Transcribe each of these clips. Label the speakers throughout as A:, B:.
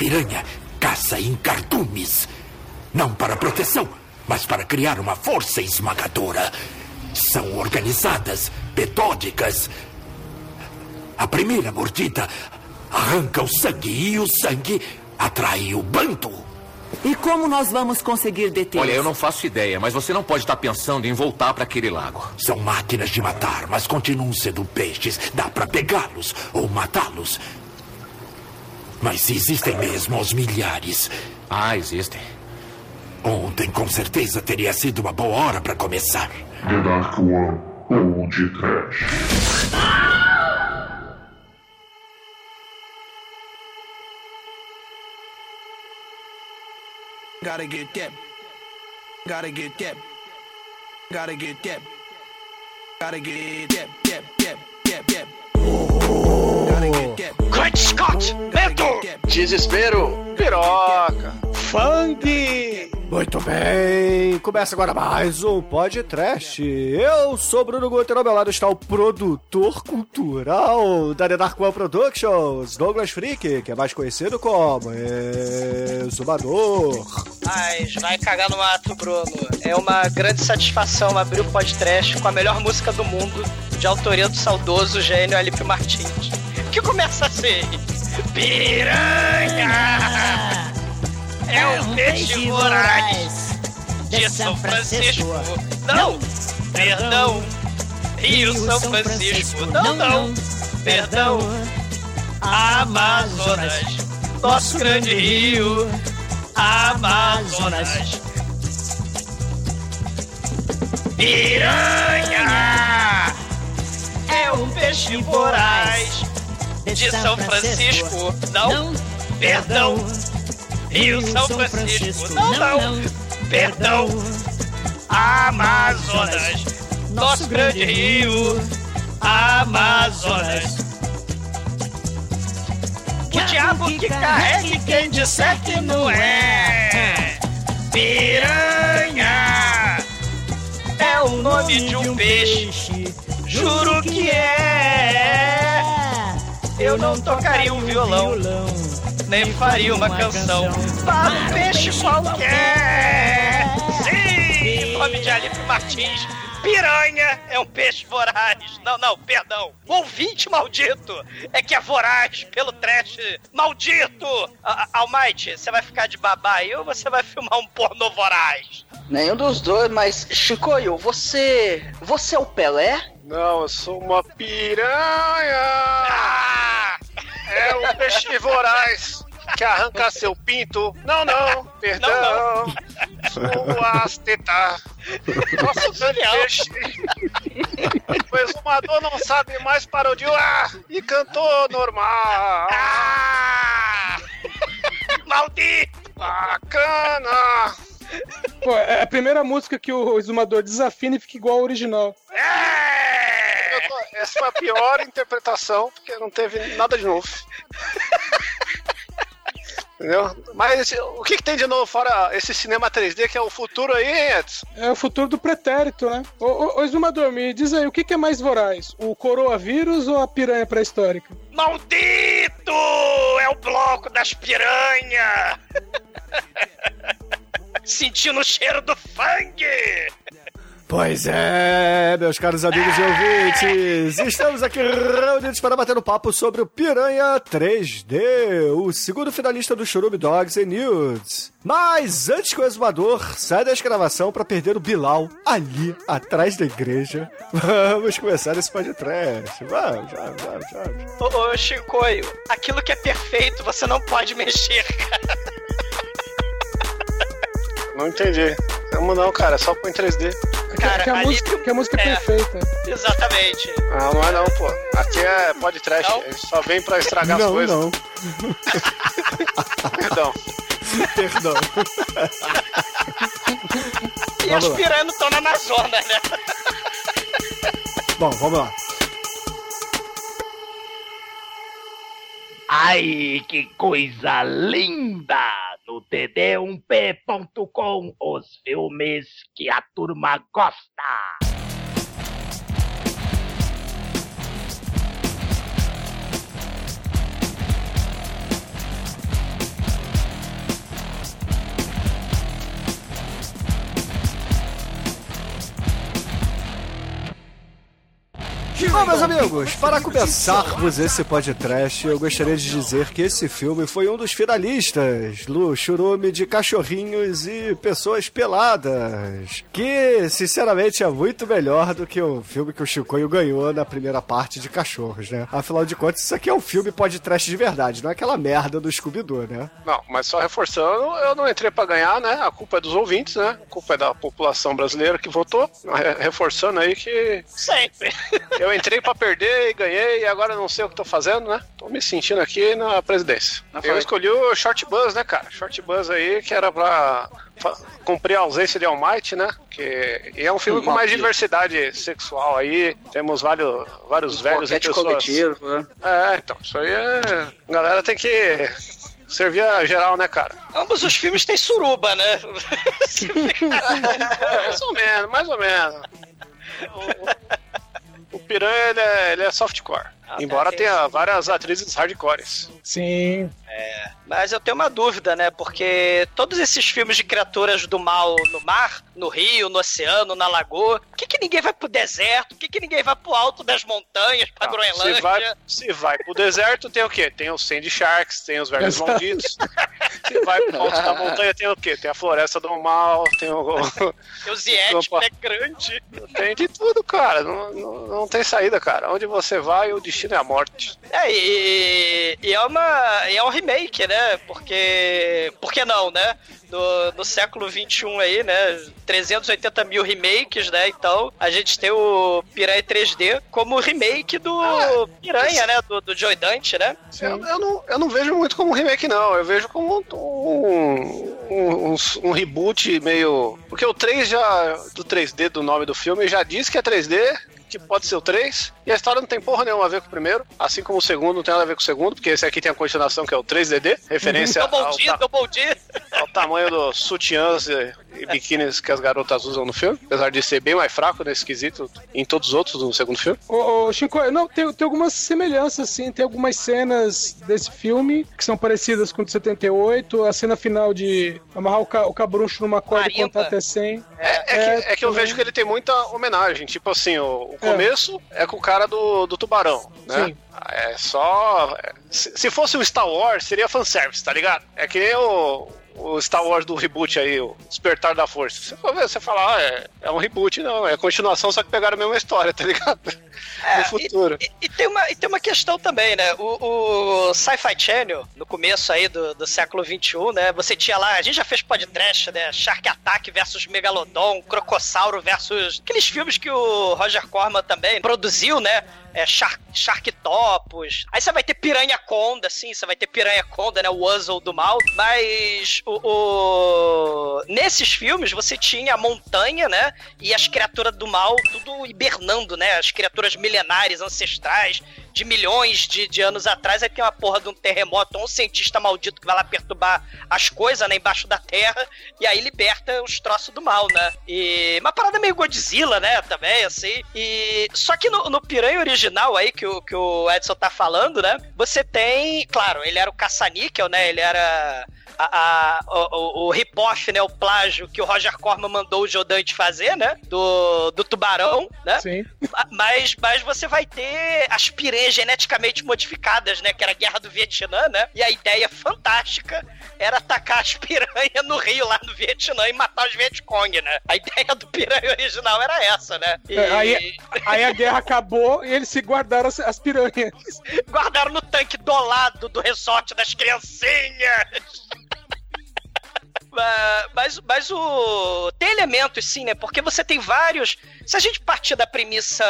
A: piranha caça em cardumes. Não para proteção, mas para criar uma força esmagadora. São organizadas, metódicas. A primeira mordida arranca o sangue e o sangue atrai o bando.
B: E como nós vamos conseguir detê-los?
C: Olha, eu não faço ideia, mas você não pode estar pensando em voltar para aquele lago.
A: São máquinas de matar, mas continuam sendo peixes. Dá para pegá-los ou matá-los. Mas existem mesmo aos milhares.
C: Ah, existem.
A: Ontem, com certeza, teria sido uma boa hora para começar.
D: The Dark One ou de Trash.
E: Gotta get that. Gotta get that. Gotta get that. Gotta get that. That. That. That. That. Gotta get that.
F: Great Scott! Medo!
G: Desespero! Piroca!
F: Fang!
H: Muito bem, começa agora mais um podcast. Eu sou Bruno Guter, ao meu lado está o produtor cultural da The Dark One Productions, Douglas Freak, que é mais conhecido como Exumador.
I: Mas vai cagar no mato, Bruno. É uma grande satisfação abrir o podcast com a melhor música do mundo, de autoria do saudoso gênio Alipe Martins. Que começa assim: Piranha! É um peixe voraz de São Francisco. Não! Perdão! Rio São Francisco. Não, não! Perdão! Amazonas, nosso grande rio. Amazonas. Piranha! É um peixe voraz de São Francisco. Não, perdão. Rio São Francisco. Não, não, perdão. Amazonas, nosso grande rio. Amazonas. O diabo que carregue quem disser que não é. Piranha é o nome de um peixe. Juro que é. Eu não tocaria um violão, nem faria uma canção para um peixe qualquer. Sim, nome de Alipe Martins. Piranha é um peixe voraz. Não, não, perdão. O ouvinte maldito é que é voraz pelo trash maldito. A- a- Almighty, você vai ficar de babá aí ou você vai filmar um pornô voraz?
G: Nenhum dos dois, mas Chicoio, você. Você é o Pelé?
J: Não, eu sou uma piranha!
I: Ah!
J: É um peixe voraz que arranca seu pinto. Não, não, perdão. Suas tetas. Nosso grande peixe. O exumador não sabe mais parodiar ah, e cantou normal.
I: Ah! Maldito!
J: Bacana!
F: Pô, é a primeira música que o exumador desafina e fica igual ao original.
I: É!
J: Tô- Essa foi a pior interpretação, porque não teve nada de novo. Entendeu? Mas o que, que tem de novo fora esse cinema 3D que é o futuro aí, hein, Edson?
F: É o futuro do pretérito, né? Ô, ô, ô exumador, me diz aí, o que, que é mais voraz? O coroavírus ou a piranha pré-histórica?
I: Maldito! É o bloco das piranhas! Sentindo o cheiro do fangue!
H: Pois é, meus caros amigos e ouvintes, estamos aqui reunidos para bater um papo sobre o Piranha 3D, o segundo finalista do Churume Dogs and Nudes. Mas antes que o exumador saia da escravação para perder o Bilal ali atrás da igreja, vamos começar esse podcast. Vamos, vamos, vamos, vamos.
I: Ô, ô Chicoio, aquilo que é perfeito você não pode mexer, cara.
J: Não entendi. Vamos não, cara, é só põe 3D.
I: Cara,
F: que, a
I: ali-
F: música, que a música é
I: é.
F: perfeita.
I: Exatamente.
J: Ah, não é não, pô. Aqui é podcast,
I: Não?
J: a gente só vem pra estragar as
H: Não,
J: coisas.
H: não,
J: Perdão.
H: perdão.
I: E
H: Vamos
I: as piranhas não estão na Amazônia, né?
H: Bom, vamos lá.
K: Ai, que coisa linda! No td1p.com, os filmes que a turma gosta.
H: Bom, meus amigos, para começarmos esse podcast, eu gostaria de dizer que esse filme foi um dos finalistas do churume de cachorrinhos e pessoas peladas. Que, sinceramente, é muito melhor do que o filme que o Chicoio ganhou na primeira parte de cachorros, né? Afinal de contas, isso aqui é um filme podcast de verdade, não é aquela merda do Scooby-Doo, né?
J: Não, mas só reforçando, eu não entrei pra ganhar, né? A culpa é dos ouvintes, né? A culpa é da população brasileira que votou. Re- Reforçando aí que
I: Sempre.
J: eu entrei pra perder e ganhei e agora não sei o que tô fazendo, né? Tô me sentindo aqui na presidência. Eu escolhi o Short Buzz, né, cara? Short Buzz aí que era pra cumprir a ausência de All Might, né? Que e é um filme com mais diversidade sexual aí. Temos vários, vários velhos e
G: Boquete
J: pessoas.
G: coletivo, né?
J: É, então, isso aí é. A galera tem que servir a geral, né, cara?
I: Ambos os filmes têm suruba, né?
J: É, mais ou menos, mais ou menos. Piranha, ele é, ele é softcore. Embora
I: tem
J: tenha várias atrizes hardcores.
F: Sim.
I: É, mas eu tenho uma dúvida, né? Porque todos esses filmes de criaturas do mal no mar, no rio, no oceano, na lagoa, por que, que ninguém vai pro deserto? Por que, que ninguém vai pro alto das montanhas, pra
J: Não,
I: Groenlândia?
J: Se vai, se vai pro deserto, tem o quê? Tem os Sandy Sharks, tem os Velhos
F: Exato.
J: Malditos. Se vai pro alto da montanha, tem o quê? Tem a Floresta do Mal, tem o.
I: Tem os Yeti,
J: Opa.
I: pé grande.
J: Tem de tudo, cara. Não, não, não tem saída, cara. Onde você vai, o destino é a morte.
I: É, e, e é, uma, e é um remake, né? Porque. Por que não, né? No, no século XXI aí, né? 380 mil remakes, né? Então, a gente tem o Piranha 3D como remake do Piranha, né? Do, do Joy Dante, né?
J: Eu, eu não, eu não vejo muito como remake, não. Eu vejo como um, um, um, um reboot meio. Porque o 3 já. Do 3D do nome do filme já diz que é 3D. Que pode ser o 3, e a história não tem porra nenhuma a ver com o primeiro, assim como o segundo não tem nada a ver com o segundo, porque esse aqui tem a continuação que é o 3DD, referência
I: Double
J: ao,
I: D,
J: ta-
I: Double D.
J: ao tamanho dos sutiãs e, e biquínis que as garotas usam no filme, apesar de ser bem mais fraco nesse quesito em todos os outros do segundo filme.
F: Ô, ô Chico, não, tem, tem algumas semelhanças, sim. Tem algumas cenas desse filme que são parecidas com o de 78. A cena final de amarrar o, ca, o cabruncho numa corda e
I: Marimba.
F: contar até 100.
J: É, é que, é que eu
F: também.
J: vejo que ele tem muita homenagem. Tipo assim, o, o
F: É.
J: começo é com o cara do, do tubarão, né?
F: Sim.
J: É só. Se, se fosse um Star Wars, seria fanservice, tá ligado? É que nem o, o Star Wars do reboot aí, o Despertar da Força. Você você fala, ah, é, é um reboot, não, é continuação, só que pegaram a mesma história, tá ligado?
I: É,
J: no futuro.
I: E, e tem uma, e tem uma questão também, né? O, o Sci-Fi Channel, no começo aí do, do século XXI, né? Você tinha lá, a gente já fez podcast, né? Shark Attack versus Megalodon, Crocossauro versus. Aqueles filmes que o Roger Corman também produziu, né? É, Shark, Sharktopus. Aí você vai ter Piranha Conda, sim, você vai ter Piranha Conda, né? O Wuzzle do mal. Mas o, o- nesses filmes você tinha a montanha, né? E as criaturas do mal tudo hibernando, né? As criaturas milenares, ancestrais, de milhões de, de anos atrás. Aí tem uma porra de um terremoto um cientista maldito que vai lá perturbar as coisas, né? Embaixo da terra. E aí liberta os troços do mal, né? E uma parada meio Godzilla, né? Também, assim. E só que no, no Piranha original aí, que o, que o Edson tá falando, né? Você tem, claro, ele era o caça-níquel, né? Ele era a, a- o, o, rip-off, né? O plágio que o Roger Corman mandou o Jodante fazer, né? Do, do tubarão, né?
F: Sim.
I: Ma- Mas, mas você vai ter as piranhas geneticamente modificadas, né? Que era a guerra do Vietnã, né? E a ideia fantástica era atacar as piranhas no rio lá no Vietnã e matar os Vietcong, né? A ideia do piranha original era essa, né? E
F: É, aí, aí a guerra acabou e eles se guardaram as, as piranhas.
I: guardaram no tanque do lado do resort das criancinhas. Ma- Mas, mas o. Tem elementos, sim, né? Porque você tem vários. Se a gente partir da premissa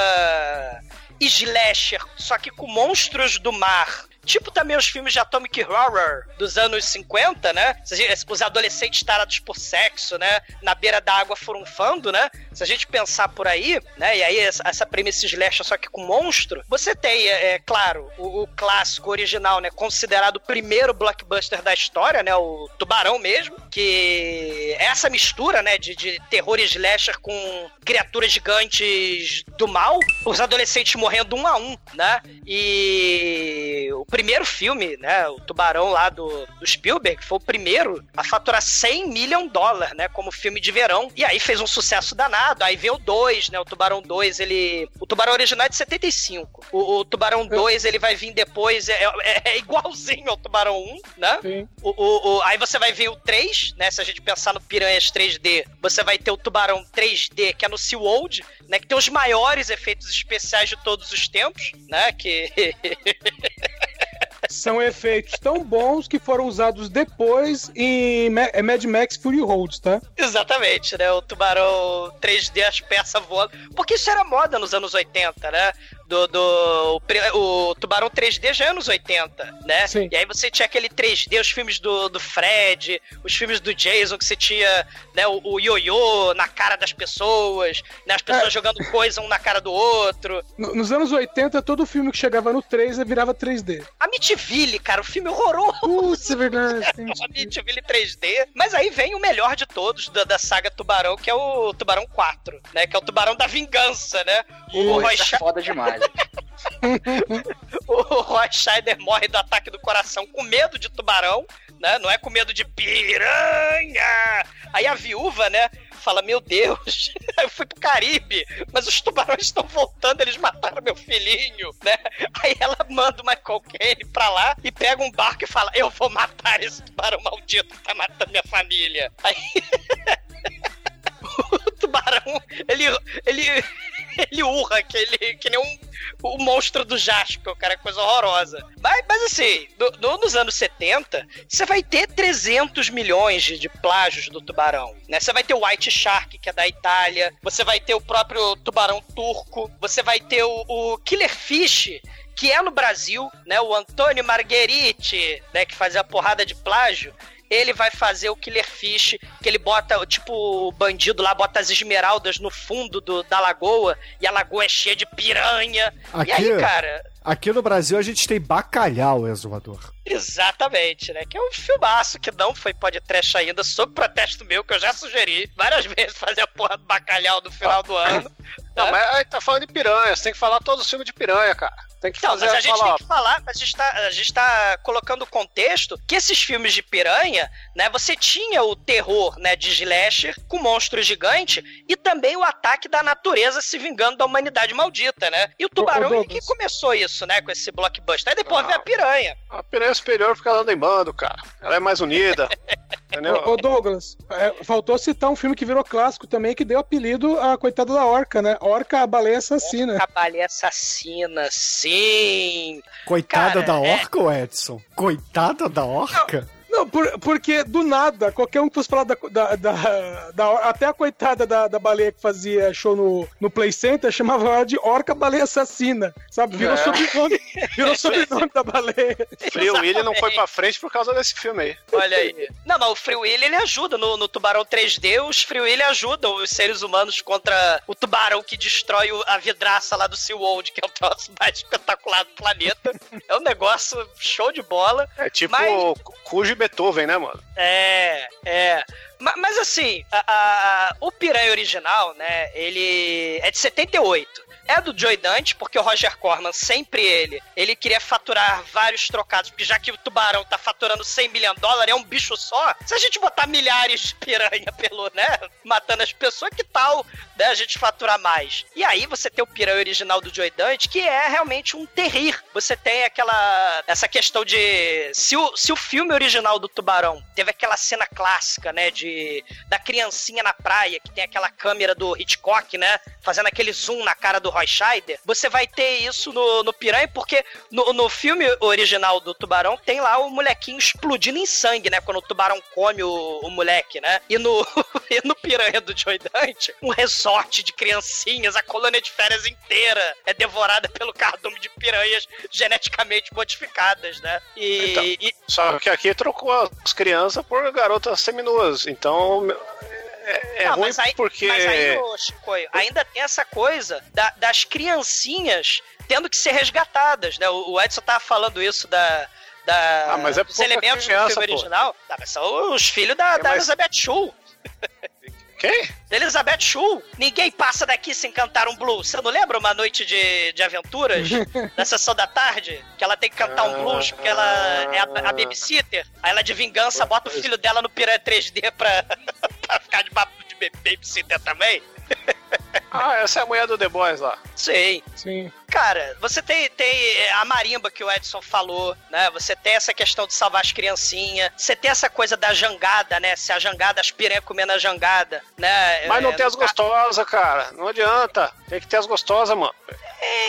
I: slasher, só que com monstros do mar. Tipo também os filmes de Atomic Horror dos anos 50, né? Os adolescentes tarados por sexo, né? Na beira da água furunfando, né? Se a gente pensar por aí, né? E aí essa, essa premissa slasher só que com monstro, você tem, é, é, claro, o, o clássico original, né? Considerado o primeiro blockbuster da história, né? O Tubarão mesmo, que é essa mistura, né? De, de terror slasher com criaturas gigantes do mal, os adolescentes morrendo um a um, né? E primeiro filme, né? O Tubarão lá do, do Spielberg foi o primeiro a faturar 100 milhão de dólares, né? Como filme de verão. E aí fez um sucesso danado. Aí veio o 2, né? O Tubarão 2, ele. O Tubarão original é de 75. O, o Tubarão 2, ele vai vir depois. É, é- é igualzinho ao Tubarão 1, né?
F: Sim.
I: O, o- o- aí você vai ver o 3, né? Se a gente pensar no Piranhas 3D, você vai ter o Tubarão 3D, que é no SeaWorld, né? Que tem os maiores efeitos especiais de todos os tempos, né? Que.
F: São efeitos tão bons que foram usados depois em é Mad Max Fury Road, tá?
I: Exatamente, né? O tubarão 3D, as peças voando. Porque isso era moda nos anos 80, né? Do, do, o, o Tubarão 3D já é anos 80, né?
F: Sim.
I: E aí você tinha aquele 3D, os filmes do, do Fred, os filmes do Jason, que você tinha né, o, o ioiô na cara das pessoas, né, as pessoas
F: É.
I: jogando coisa um na cara do outro.
F: No- Nos anos 80, todo filme que chegava no 3 virava 3D.
I: Amityville, cara, o filme horroroso.
F: Putz, é verdade.
I: Amityville 3D. Mas aí vem o melhor de todos da, da saga Tubarão, que é o Tubarão 4, né? Que é o Tubarão da Vingança, né? O, Roy
G: isso é foda demais.
I: o Roy Scheider morre do ataque do coração com medo de tubarão, né? Não é com medo de piranha. Aí a viúva, né? Fala, meu Deus, eu fui pro Caribe, mas os tubarões estão voltando, eles mataram meu filhinho, né? Aí ela manda o Michael Caine pra lá e pega um barco e fala, eu vou matar esse tubarão maldito que tá matando minha família. Aí o tubarão, ele, ele, ele urra, que, ele, que nem um, o monstro do Jasper, cara, é coisa horrorosa. Mas, mas assim, no- no- nos anos 70, você vai ter 300 milhões de, de plágios do tubarão, né? Você vai ter o White Shark, que é da Itália, você vai ter o próprio tubarão turco, você vai ter o, o Killer Fish, que é no Brasil, né? O Antônio Margheriti, né? Que fazia a porrada de plágio. Ele vai fazer o Killer Fish, que ele bota, tipo, o bandido lá bota as esmeraldas no fundo do- da lagoa, e a lagoa é cheia de piranha.
H: Aqui,
I: e aí, cara,
H: aqui no Brasil a gente tem bacalhau, exumador.
I: Exatamente, né? Que é um filmaço que não foi podcast ainda, sob protesto meu, que eu já sugeri várias vezes fazer a porra do bacalhau no final do ano.
J: Não, mas aí tá falando de piranha, você tem que falar todos os filmes de piranha, cara. Tem que
I: Não,
J: fazer
I: mas a gente
J: falar,
I: tem que falar, a gente, tá, a gente tá colocando o contexto que esses filmes de piranha, né, você tinha o terror, né, de slasher com monstro gigante e também o ataque da natureza se vingando da humanidade maldita, né? E o tubarão ele que começou isso, né, com esse blockbuster. Aí depois veio a piranha.
J: A piranha superior porque ela anda em bando, cara. Ela é mais unida. entendeu?
F: Ô, Douglas, é, faltou citar um filme que virou clássico também, que deu apelido à coitada da Orca, né? Orca, a baleia assassina.
I: A baleia assassina, sim.
H: Coitada
I: Cara,
H: da
I: é-
H: orca, ô Edson? Coitada da orca?
F: Não, por- porque do nada, qualquer um que fosse falar da, da, da- da- Até a coitada da, da baleia que fazia show no, no Play Center chamava ela de Orca Baleia Assassina, sabe? Virou
J: É.
F: sobrenome, virou sobrenome da baleia.
J: Free Willy não foi pra frente por causa desse filme aí.
I: Olha aí. Não, mas o Free Willy ele ajuda no, no Tubarão 3D. Os Free Willy ajudam os seres humanos contra o tubarão que destrói o- a vidraça lá do SeaWorld, que é o troço mais espetacular do planeta. É um negócio show de bola.
J: É tipo
I: Mas-
J: Cujo Beethoven, né, mano?
I: É, é. Ma- Mas, assim, a- a- o Piranha original, né, ele é de 78. É do Joy Dante, porque o Roger Corman, sempre ele, ele queria faturar vários trocados, porque já que o tubarão tá faturando 100 milhões de dólares, é um bicho só. Se a gente botar milhares de piranha pelo, né, matando as pessoas, que tal, né, a gente faturar mais? E aí você tem o piranha original do Joy Dante, que é realmente um terrir. Você tem aquela, essa questão de, se o, se o filme original do tubarão teve aquela cena clássica, né, de, da criancinha na praia, que tem aquela câmera do Hitchcock, né, fazendo aquele zoom na cara do Roy Scheider, você vai ter isso no, no Piranha, porque no, no filme original do Tubarão tem lá o molequinho explodindo em sangue, né? Quando o tubarão come o, o moleque, né? E no, e no Piranha do Joy Dante, um resort de criancinhas, a colônia de férias inteira é devorada pelo cardume de piranhas geneticamente modificadas, né? E,
J: Então,
I: e-
J: Só que aqui trocou as crianças por garotas seminuas. Então é, é
I: Não,
J: ruim
I: mas aí,
J: porque.
I: Mas aí, ô, Chicoio, ainda tem essa coisa da- das criancinhas tendo que ser resgatadas, né? O, o Edson tava falando isso da. da
J: Ah, mas é
I: dos elementos
J: criança,
I: do filme
J: pô.
I: original. Tá, mas são os filhos da,
J: É,
I: da
J: mas-
I: Elizabeth Shue.
J: Quem?
I: Elizabeth Shue. Ninguém passa daqui sem cantar um blues. Você não lembra uma noite de, de aventuras? na sessão da tarde? Que ela tem que cantar um blues porque ela é a, a babysitter. Aí ela de vingança bota o filho dela no Piranha 3D pra, pra ficar de, bab- de babysitter também.
J: Ah, essa é a mulher do The Boys lá.
I: Sim.
F: Sim.
I: Cara, você tem, tem a marimba que o Edson falou, né? Você tem essa questão de salvar as criancinhas. Você tem essa coisa da jangada, né? Se a jangada, as piranhas comendo a jangada, né?
J: Mas não
I: É,
J: tem as gostosas, cara. Não adianta. Tem que ter as gostosas, mano.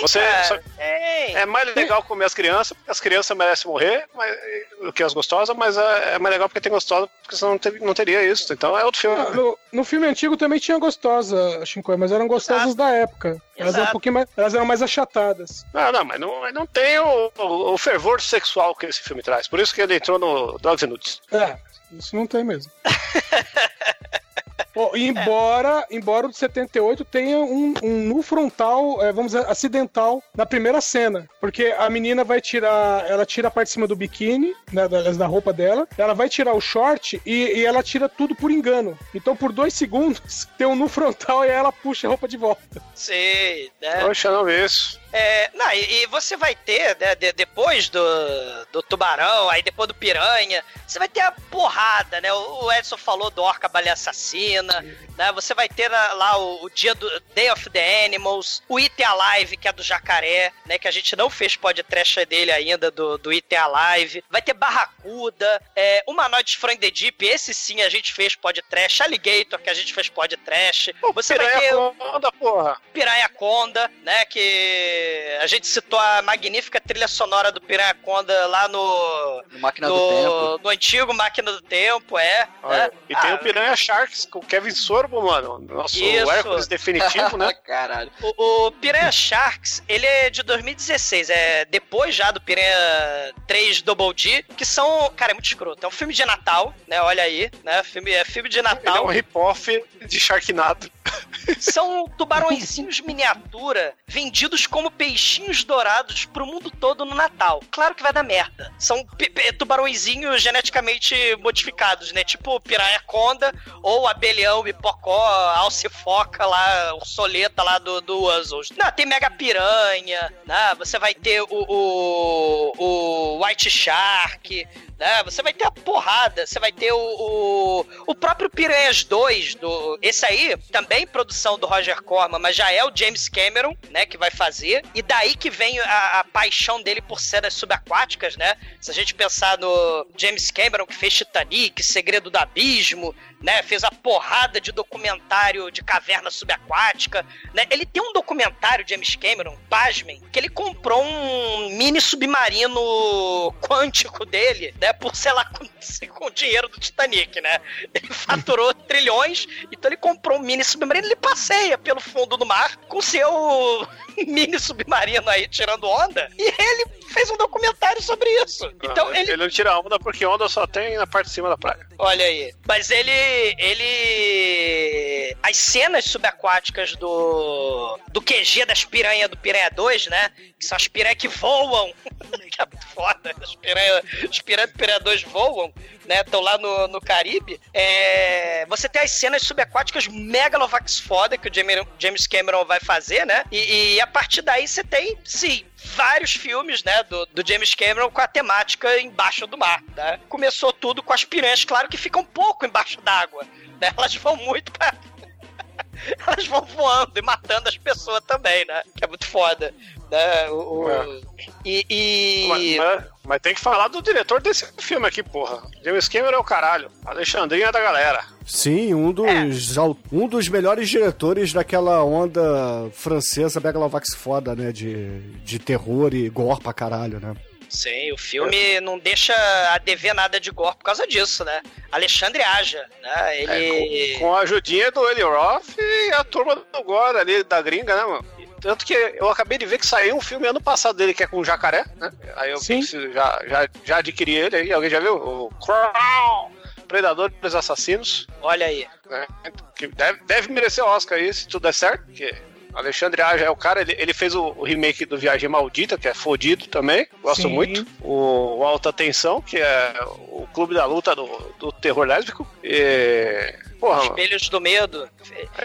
J: Você só-. É mais legal comer as crianças, porque as crianças merecem morrer mas, do que as gostosas, mas é, é mais legal porque tem gostosa, porque senão não, não teria isso. Então é outro filme.
F: Ah, No, no filme antigo também tinha gostosa, Shinkoi, mas eram gostosas da época. Elas eram um
J: Exato.
F: pouquinho mais, elas eram mais achatadas.
J: Não, não, mas não, não tem o, o, o fervor sexual que esse filme traz. Por isso que ele entrou no Dogs and Nuts.
F: É, isso não tem mesmo. Bom, embora, embora o de 78 tenha um, um nu frontal, é, vamos dizer, acidental na primeira cena. Porque a menina vai tirar. Ela tira a parte de cima do biquíni, né, da, da roupa dela. Ela vai tirar o short e, e ela tira tudo por engano. Então, por dois segundos, tem um nu frontal e aí ela puxa a roupa de volta.
I: Sim, né?
J: Poxa, não vi isso.
I: É, não, e, e você vai ter, né, de- depois do, do tubarão, aí depois do piranha, você vai ter a porrada, né? O, o Edson falou do Orca Baleia Assassina, né? Você vai ter lá, lá o, o dia do Day of the Animals, o It Alive, que é do jacaré, né? Que a gente não fez podcast dele ainda, do, do It Alive. Vai ter Barracuda, é, Humanoides from the Deep, esse sim a gente fez podcast, Alligator, que a gente fez podcast. Você vai ter...
J: Piranha Conda, porra.
I: Piranha Conda, né? Que a gente citou a magnífica trilha sonora do Piranha Conda lá no.
G: No Máquina
I: no,
G: do Tempo.
I: no antigo Máquina do Tempo, é. Né?
J: E tem
I: Ah,
J: o Piranha Sharks Kevin Sorbo, mano. Nosso
I: Isso.
J: Hércules definitivo, né?
G: Caralho.
I: O, o Piranha Sharks, ele é de 2016, é depois já do Piranha 3 Double D, que são, cara, é muito escroto. É um filme de Natal, né? Olha aí, né? Filme, é filme de
J: Ele é
I: Natal.
J: um rip-off de Sharknado.
I: São tubarõezinhos miniatura vendidos como peixinhos dourados pro mundo todo no Natal. Claro que vai dar merda. São tubarõezinhos geneticamente modificados, né? Tipo piranha conda ou abelhão, hipocó, alcifoca lá, ursoleta lá do, do Wuzzles. Não, tem mega piranha, né? Você vai ter o, o, o White Shark, né? Você vai ter a porrada, você vai ter o, o, o próprio Piranhas 2, do, esse aí, também produção do Roger Corman, mas já é o James Cameron, né, que vai fazer, e daí que vem a, a paixão dele por cenas subaquáticas, né? Se a gente pensar no James Cameron, que fez Titanic, Segredo do Abismo, né, fez a porrada de documentário de caverna subaquática, né? Ele tem um documentário, James Cameron, pasmem, que ele comprou um mini submarino quântico dele, né, por, sei lá, com, com o dinheiro do Titanic, né? Ele faturou trilhões, então ele comprou um mini submarino, ele passeia pelo fundo do mar com seu mini submarino aí tirando onda, e ele fez um documentário sobre isso. Então
J: Não,
I: ele
J: ele não tira onda porque onda só tem na parte de cima da praia.
I: Olha aí. Mas ele. Ele. As cenas subaquáticas do. Do QG das piranhas do Piranha 2, né? Que são as piranhas que voam. que é muito foda. As piranhas, as piranhas do Piranha 2 voam, né? Estão lá no, no Caribe. É, você tem as cenas subaquáticas megalovax foda que o James Cameron vai fazer, né? E, e a partir daí você tem, sim, vários filmes, né, do, do James Cameron com a temática embaixo do mar, né? Começou tudo com as piranhas, claro que ficam um pouco embaixo d'água, né? Elas vão muito pra... Elas vão voando e matando as pessoas também, né? Que é muito foda. Né? O, o- E... e...
J: Mas, mas- mas tem que falar do diretor desse filme aqui, porra. James Cameron é o caralho. Alexandrinha é da galera.
H: Sim, um dos, al- um dos melhores diretores daquela onda francesa Megalovax foda, né? De, de terror e gore pra caralho, né?
I: Sim, o filme não deixa a dever nada de gore por causa disso, né? Alexandre Aja, né? Ele...
J: É, com, com a ajudinha do Eli Roth e a turma do Gore ali, da gringa, né, mano? Tanto que eu acabei de ver que saiu um filme ano passado dele que é com o jacaré, né? Aí eu preciso- já, já, já adquiri ele aí. Alguém já viu? O Crown! Predador dos Assassinos.
I: Olha aí.
J: Né? Que deve, deve merecer o Oscar aí, se tudo der certo, porque Alexandre Aja é o cara, ele, ele fez o, o remake do Viagem Maldita, que é fodido também, gosto
F: Sim.
J: muito. O, o Alta Tensão, que é o clube da luta do, do terror lésbico. E Porra,
I: Espelhos do Medo.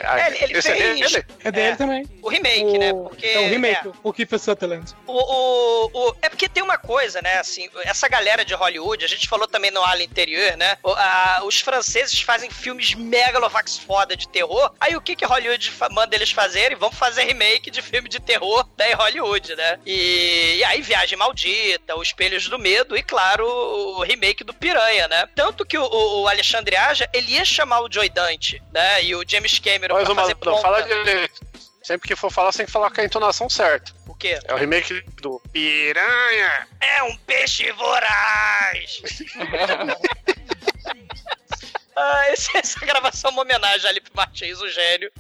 J: Ah,
I: É, ele, ele
J: esse é
I: fez
J: dele?
F: É dele também.
I: o remake,
F: o...
I: né? Porque,
F: é o remake,
I: é.
F: o Kiefer Sutherland.
I: O, o, o- é porque tem uma coisa, né? Assim, essa galera de Hollywood, a gente falou também no ala interior, né? o- a- os franceses fazem filmes megalovax foda de terror. Aí o que que Hollywood manda eles fazerem? Vão fazer remake de filme de terror da Hollywood, né? E, e aí Viagem Maldita, Os Espelhos do Medo e, claro, o remake do Piranha, né? Tanto que o, o- o Alexandre Aja, ele ia chamar o Joy Dante, né? E o James Cameron
J: Mas
I: pra
J: uma,
I: fazer
J: não, fala direito. Sempre que for falar, você tem que falar com a entonação certa.
I: O quê?
J: É o remake do Piranha.
I: É um peixe voraz! Ah, esse- essa gravação é uma homenagem ali pro Martins, o gênio.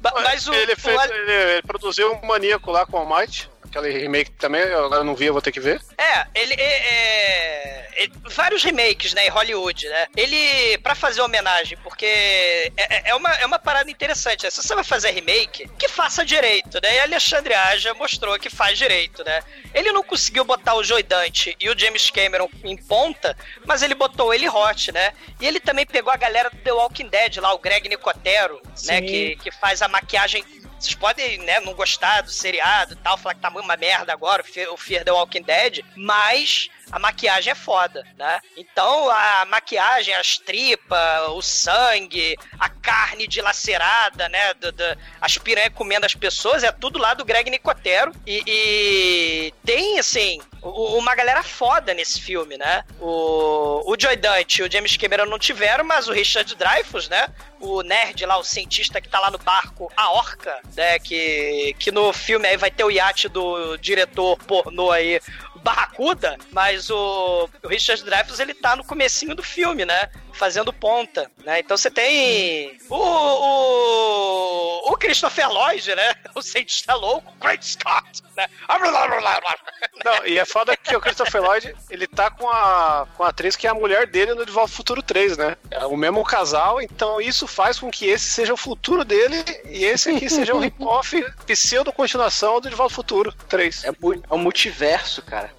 I: Ba- mas o.
J: ele,
I: o
J: fez,
I: Ale-
J: ele, ele produziu um maníaco lá com o Might. Aquele remake também, eu agora não vi, eu vou ter que ver.
I: É, ele é, é- ele- vários remakes, né, em Hollywood, né? Ele, pra fazer homenagem, porque é, é- é uma, é uma parada interessante, né? Se você vai fazer remake, que faça direito, né? E Alexandre Aja mostrou que faz direito, né? Ele não conseguiu botar o Joy Dante e o James Cameron em ponta, mas ele botou ele hot, né? E ele também pegou a galera do The Walking Dead lá, o Greg Nicotero, né?
F: Sim.
I: Que, que faz a maquiagem vocês podem, né, não gostar do seriado e tal, falar que tá uma merda agora, o Fear- o Fear the Walking Dead, mas a maquiagem é foda, né? Então a maquiagem, as tripas, o sangue, a carne dilacerada, né? do- do- as piranhas comendo as pessoas, é tudo lá do Greg Nicotero. E, e tem, assim, uma galera foda nesse filme, né? O, o Joy Dante e o James Cameron não tiveram, mas o Richard Dreyfuss, né? O nerd lá, o cientista que tá lá no barco, a Orca, né? Que, que no filme aí vai ter o iate do diretor pornô aí, Barracuda, mas o, o Richard Dreyfuss, ele tá no comecinho do filme, né? Fazendo ponta, né? Então você tem o, o, o Christopher Lloyd, né? O cientista louco, Great Scott, né?
J: Não, e é foda que o Christopher Lloyd, ele tá com a, com a atriz que é a mulher dele no De Volta ao Futuro 3, né? É o mesmo casal, então isso faz com que esse seja o futuro dele e esse aqui seja um rip-off, pseudo-continuação do De Volta ao Futuro 3.
G: É, é um multiverso, cara.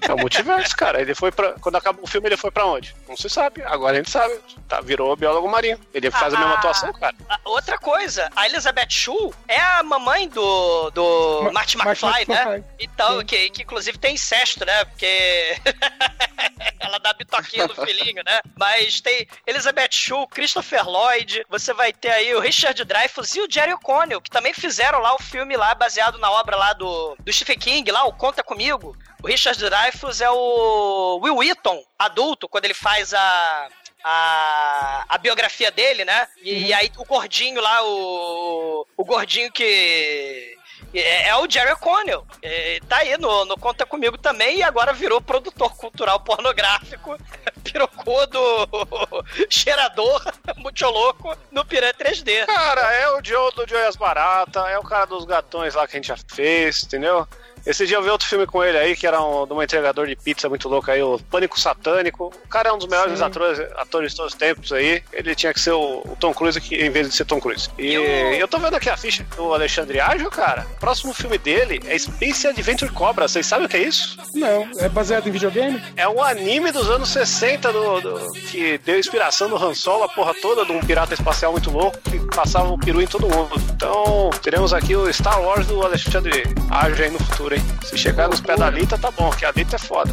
J: É o multiverso, cara. Ele foi pra. Quando acabou o filme, ele foi pra onde? Não se sabe. Agora a gente sabe. Tá, virou biólogo marinho. Ele faz a mesma
I: Ah.
J: atuação, cara.
I: Ah, Outra coisa, a Elizabeth Shue é a mamãe do, do
F: Ma-
I: Marty
F: Marty
I: McFly, né?
F: McFly.
I: Então, que, que inclusive tem incesto, né? Porque ela dá bitoquinha no filhinho, né? Mas tem Elizabeth Shue, Christopher Lloyd, você vai ter aí o Richard Dreyfuss e o Jerry O'Connell, que também fizeram lá o filme lá, baseado na obra lá do, do Stephen King, lá, o Conta Comigo. O Richard Dreyfuss é o Will Wheaton, adulto, quando ele faz a, a, a biografia dele, né? E, e aí o gordinho lá, o, o gordinho que. É, é o Jerry O'Connell. É, tá aí no, no Conta Comigo também e agora virou produtor cultural pornográfico. Pirocou do cheirador, muito louco, no Piranha 3D.
J: Cara, é o Joe do Joias Barata, é o cara dos gatões lá que a gente já fez, entendeu? Esse dia eu vi outro filme com ele aí, que era um, de um entregador de pizza muito louco aí, o Pânico Satânico. O cara é um dos melhores
F: Sim.
J: atores, atores de todos os tempos aí. Ele tinha que ser o, o Tom Cruise aqui, em vez de ser Tom Cruise. E,
I: E o-
J: eu tô vendo aqui a ficha do Alexandre Ágil, cara. O próximo filme dele é Space Adventure Cobra. Vocês sabem o que é isso?
F: Não, é baseado em videogame?
J: É um anime dos anos 60 do, do- que deu inspiração no Han Solo, a porra toda, de um pirata espacial muito louco que passava o peru em todo mundo. Então, teremos aqui o Star Wars do Alexandre Ágil aí no futuro, hein? Se chegar nos pés da Lita, tá bom, que a Lita é foda.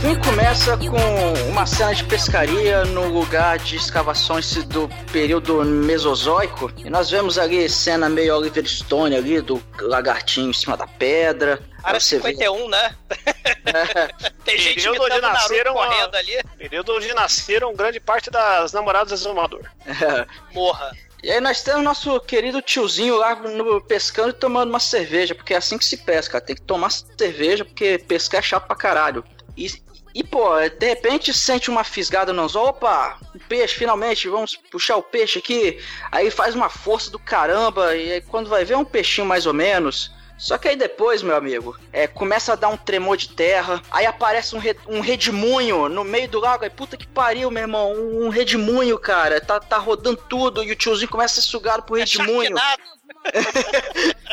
G: filme começa com uma cena de pescaria no lugar de escavações do período Mesozoico. E nós vemos ali cena meio Oliver Stone ali, do lagartinho em cima da pedra.
I: Área
G: Aí você vê-
I: 51, né? Tem gente
J: Período onde
I: Naruto
J: nasceram a-
I: correndo ali.
J: Período onde nasceram grande parte das namoradas do exumador.
I: Morra.
G: E aí nós temos nosso querido tiozinho lá no, pescando e tomando uma cerveja, porque é assim que se pesca, tem que tomar cerveja, porque pescar é chato pra caralho. E, e pô, de repente sente uma fisgada nos opa, um peixe, finalmente, vamos puxar o peixe aqui. Aí faz uma força do caramba, e aí quando vai ver é um peixinho mais ou menos. Só que aí depois, meu amigo, é, começa a dar um tremor de terra, aí aparece um, re, um redemoinho no meio do lago, aí puta que pariu, meu irmão, um, um redemoinho, cara, tá, tá rodando tudo, e o tiozinho começa a ser sugado pro redemoinho.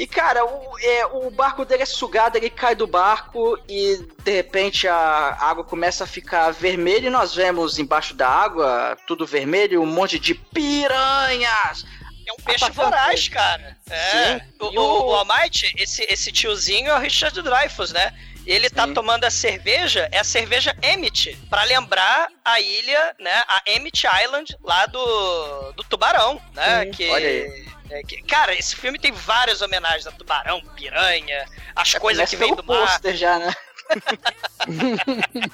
G: E cara, o, é, o barco dele é sugado, ele cai do barco e de repente a água começa a ficar vermelha e nós vemos embaixo da água tudo vermelho, um monte de piranhas.
I: É um peixe voraz, cara. É. O, o, o Almighty, esse, esse tiozinho é o Richard Dreyfuss, né? Ele tá tomando a cerveja, é a cerveja Emmett, para lembrar a ilha, né, a Emmett Island lá do, do Tubarão, né,
G: Sim,
I: que
G: olha aí.
I: É que- cara, esse filme tem várias homenagens a tubarão, piranha, as
G: Já
I: coisas que vêm do mar.
G: pôster já, né?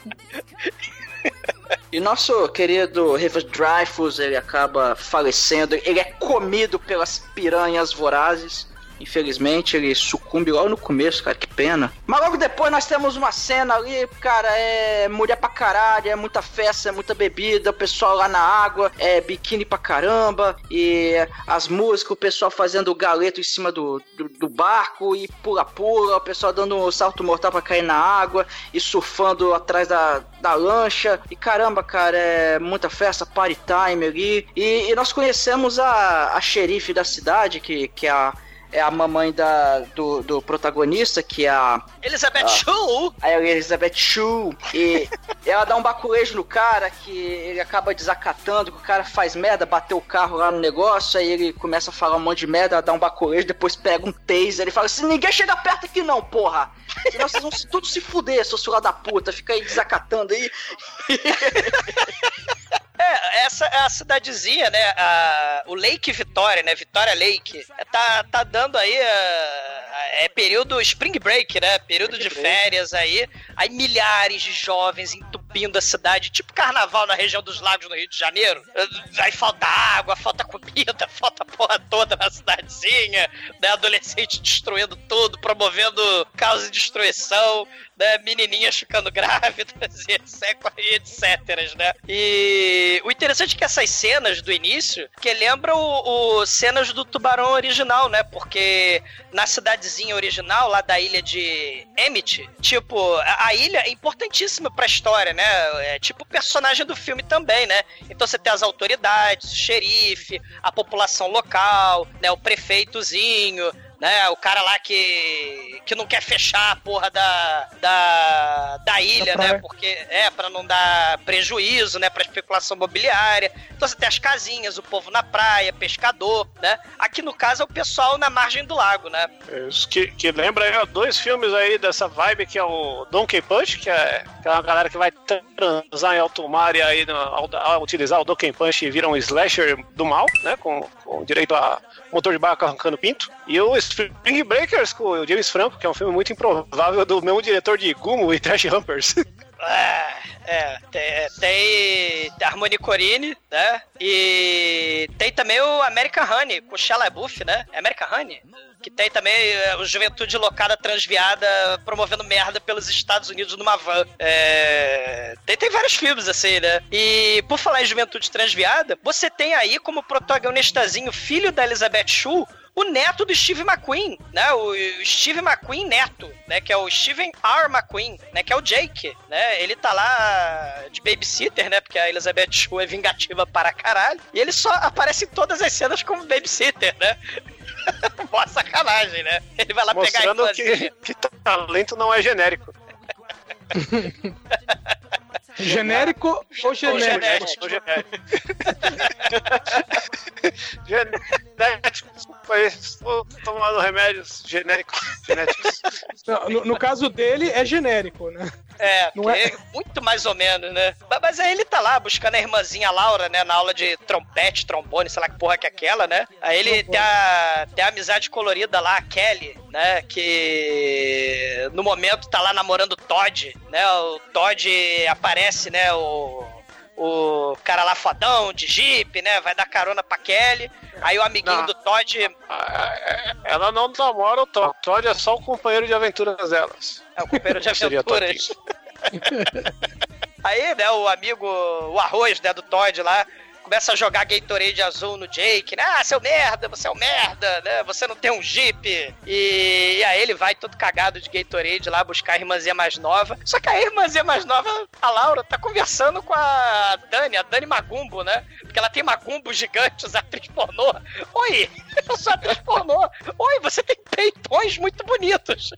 G: E nosso querido Richard Dreyfuss, ele acaba falecendo, ele é comido pelas piranhas vorazes. Infelizmente, ele sucumbe logo no começo, cara, que pena. Mas logo depois nós temos uma cena ali, cara, é mulher pra caralho, é muita festa, é muita bebida, o pessoal lá na água, é biquíni pra caramba, e as músicas, o pessoal fazendo galeto em cima do, do, do barco, e pula-pula, o pessoal dando um salto mortal pra cair na água, e surfando atrás da, da lancha, e caramba, cara, é muita festa, party time ali, e, e nós conhecemos a, a xerife da cidade, que, que é a é a mamãe da, do, do protagonista, que é a.
I: Elizabeth
G: a,
I: Shue!
G: A Elizabeth Shue. E ela dá um baculejo no cara que ele acaba desacatando, que o cara faz merda, bateu o carro lá no negócio, aí ele começa a falar um monte de merda, ela dá um baculejo, depois pega um taser, ele fala assim: ninguém chega perto aqui não, porra! Senão vocês vão se- tudo se fuder, seus filhos da puta, fica aí desacatando aí.
I: É, essa é a cidadezinha, né? A- o Lake Vitória, né? Vitória Lake. Tá, tá dando aí. ah, é período Spring Break, né? Período de férias aí. Aí milhares de jovens entupindo a cidade, tipo carnaval na região dos lagos no Rio de Janeiro. Aí falta água, falta comida, falta porra toda na cidadezinha, né? Adolescente destruindo tudo, promovendo caos e destruição, né? Menininhas ficando grávidas e etc, e etc, né? E o interessante é que essas cenas do início, que lembram o, o cenas do Tubarão original, né? Porque na cidadezinha original, lá da ilha de Emmett, tipo, a, a ilha é importantíssima pra história, né? É tipo o personagem do filme também, né? Então você tem as autoridades, o xerife, a população local, né? O prefeitozinho, né? O cara lá que, que não quer fechar a porra da, da, da ilha,
F: praia.
I: né? Porque é para não dar prejuízo, né? Para especulação imobiliária. Então você tem as casinhas, o povo na praia, pescador, né? Aqui no caso é o pessoal na margem do lago, né?
J: Isso que, que lembra aí, ó, dois filmes aí dessa vibe que é o Donkey Punch, que é, que é uma galera que vai transar em alto mar e aí no- ao, ao utilizar o Donkey Punch vira um slasher do mal, né? Com, com direito a motor de barco arrancando pinto. E o Spring Breakers com o James Franco, que é um filme muito improvável do mesmo diretor de Gumo e Trash Humpers.
I: É, é, tem, tem Harmony Corine, né? E tem também o American Honey, com o Shia LaBeouf, né? É American Honey? Que tem também é, o Juventude Locada Transviada promovendo merda pelos Estados Unidos numa van. É, tem, tem vários filmes assim, né? E por falar em Juventude Transviada, você tem aí como protagonistazinho filho da Elizabeth Shue o neto do Steve McQueen, né? O Steve McQueen neto, né? Que é o Steven R. McQueen, né? Que é o Jake, né? Ele tá lá de babysitter, né? Porque a Elizabeth Shue é vingativa para caralho. E ele só aparece em todas as cenas como babysitter, né? Boa sacanagem, né? Ele vai lá pegar a
J: Mostrando que, que talento não é genérico.
F: Genérico ou genérico?
J: Ou genérico. Genético. Foi, estou tomando remédios genéricos. Genéticos.
F: Não, no, no caso dele, é genérico, né?
I: É,
F: Não é-
I: muito mais ou menos, né? Mas, mas aí ele tá lá buscando a irmãzinha Laura, né? Na aula de trompete, trombone, sei lá que porra que é aquela, né? Aí ele tem a, tem a amizade colorida lá, a Kelly, né? Que no momento tá lá namorando o Todd, né? O Todd aparece, né? O. O cara lá fodão, de jeep, né? Vai dar carona pra Kelly. Aí o amiguinho
J: Não.
I: do Todd.
J: Ela não namora o Todd. Todd é só o companheiro de aventuras delas.
I: É o companheiro de aventuras. Aí, né, o amigo, o arroz, né, do Todd lá, começa a jogar Gatorade azul no Jake, né? Ah, seu merda, você é um merda, né? Você não tem um Jeep. E, e aí ele vai todo cagado de Gatorade lá buscar a irmãzinha mais nova. Só que a irmãzinha mais nova, a Laura, tá conversando com a Dani, a Dani Magumbo, né? Porque ela tem magumbos gigantes, atriz pornô. Oi, eu sou atriz pornô. Oi, você tem peitões muito bonitos.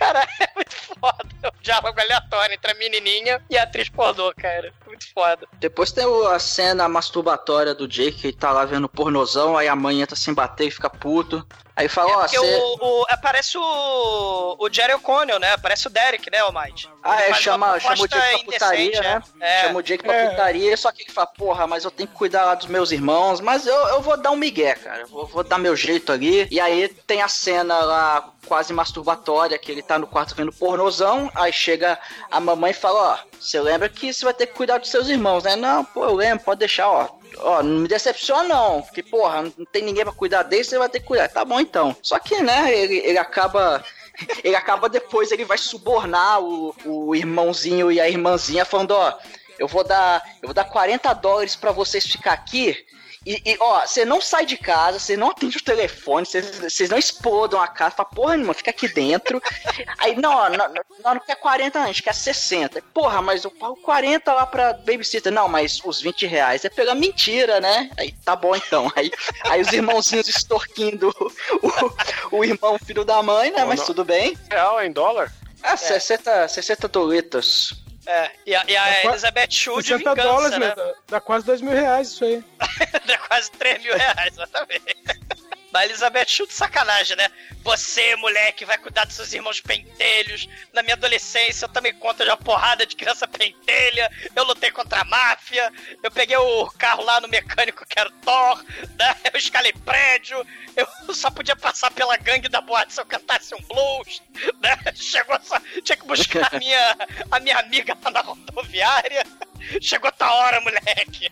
I: Cara, é muito foda. O diálogo aleatório entre a menininha e a atriz pornô, cara. Muito foda.
G: Depois tem a cena masturbatória do Jake, que tá lá vendo pornozão, aí a mãe entra sem bater e fica puto. Aí fala, ó,
I: Porque
G: você...
I: o, o- aparece o, o Jerry O'Connell, né? Aparece o Derek, né, o Mike?
G: Ah, é,
I: Faz
G: chama,
I: uma
G: chama o Jake pra putaria,
I: indecente,
G: né?
I: é.
G: Chama o Jake pra
F: É.
G: putaria, só que ele fala, porra, mas eu tenho que cuidar lá dos meus irmãos, mas eu, eu vou dar um migué, cara. Eu Vou, vou dar meu jeito ali. E aí tem a cena lá quase masturbatória, que ele tá no quarto vendo pornozão, aí chega a mamãe e fala, ó, você lembra que você vai ter que cuidar dos seus irmãos, né? Não, pô, eu lembro, pode deixar, ó. Ó, não me decepciona não, porque, porra, não tem ninguém pra cuidar dele, você vai ter que cuidar. Tá bom então. Só que, né, ele, ele acaba ele acaba depois, ele vai subornar o, o irmãozinho e a irmãzinha, falando, ó, eu vou dar, eu vou dar 40 dólares pra vocês ficar aqui. E, e, ó, você não sai de casa, você não atende o telefone, vocês não explodam a casa, fala, porra, irmão, fica aqui dentro. Aí, não, não, não, não, não quer 40, não, a gente quer 60. Porra, mas eu pago 40 lá pra babysitter. Não, mas os 20 reais é pela mentira, né? Aí, tá bom então. Aí, aí os irmãozinhos extorquindo o, o irmão filho da mãe, né? Mas
J: não.
G: tudo bem.
J: Real, em dólar?
G: Ah, 60, 60 dolitas.
I: É, e a, e a
F: É
I: Elizabeth Shue de
F: 60
I: vingança,
F: dólares,
I: né?
F: né? Dá, dá quase 2 mil reais isso aí.
I: Dá quase 3 mil reais, exatamente. Mas Elizabeth de sacanagem, né? Você, moleque, vai cuidar dos seus irmãos pentelhos. Na minha adolescência, eu conta de uma porrada de criança pentelha. Eu lutei contra a máfia. Eu peguei o carro lá no mecânico que era Thor. Né? Eu escalei prédio. Eu só podia passar pela gangue da boate se eu cantasse um blues. Né? Chegou só... Tinha que buscar a minha, a minha amiga lá na rodoviária. Chegou tua hora, moleque.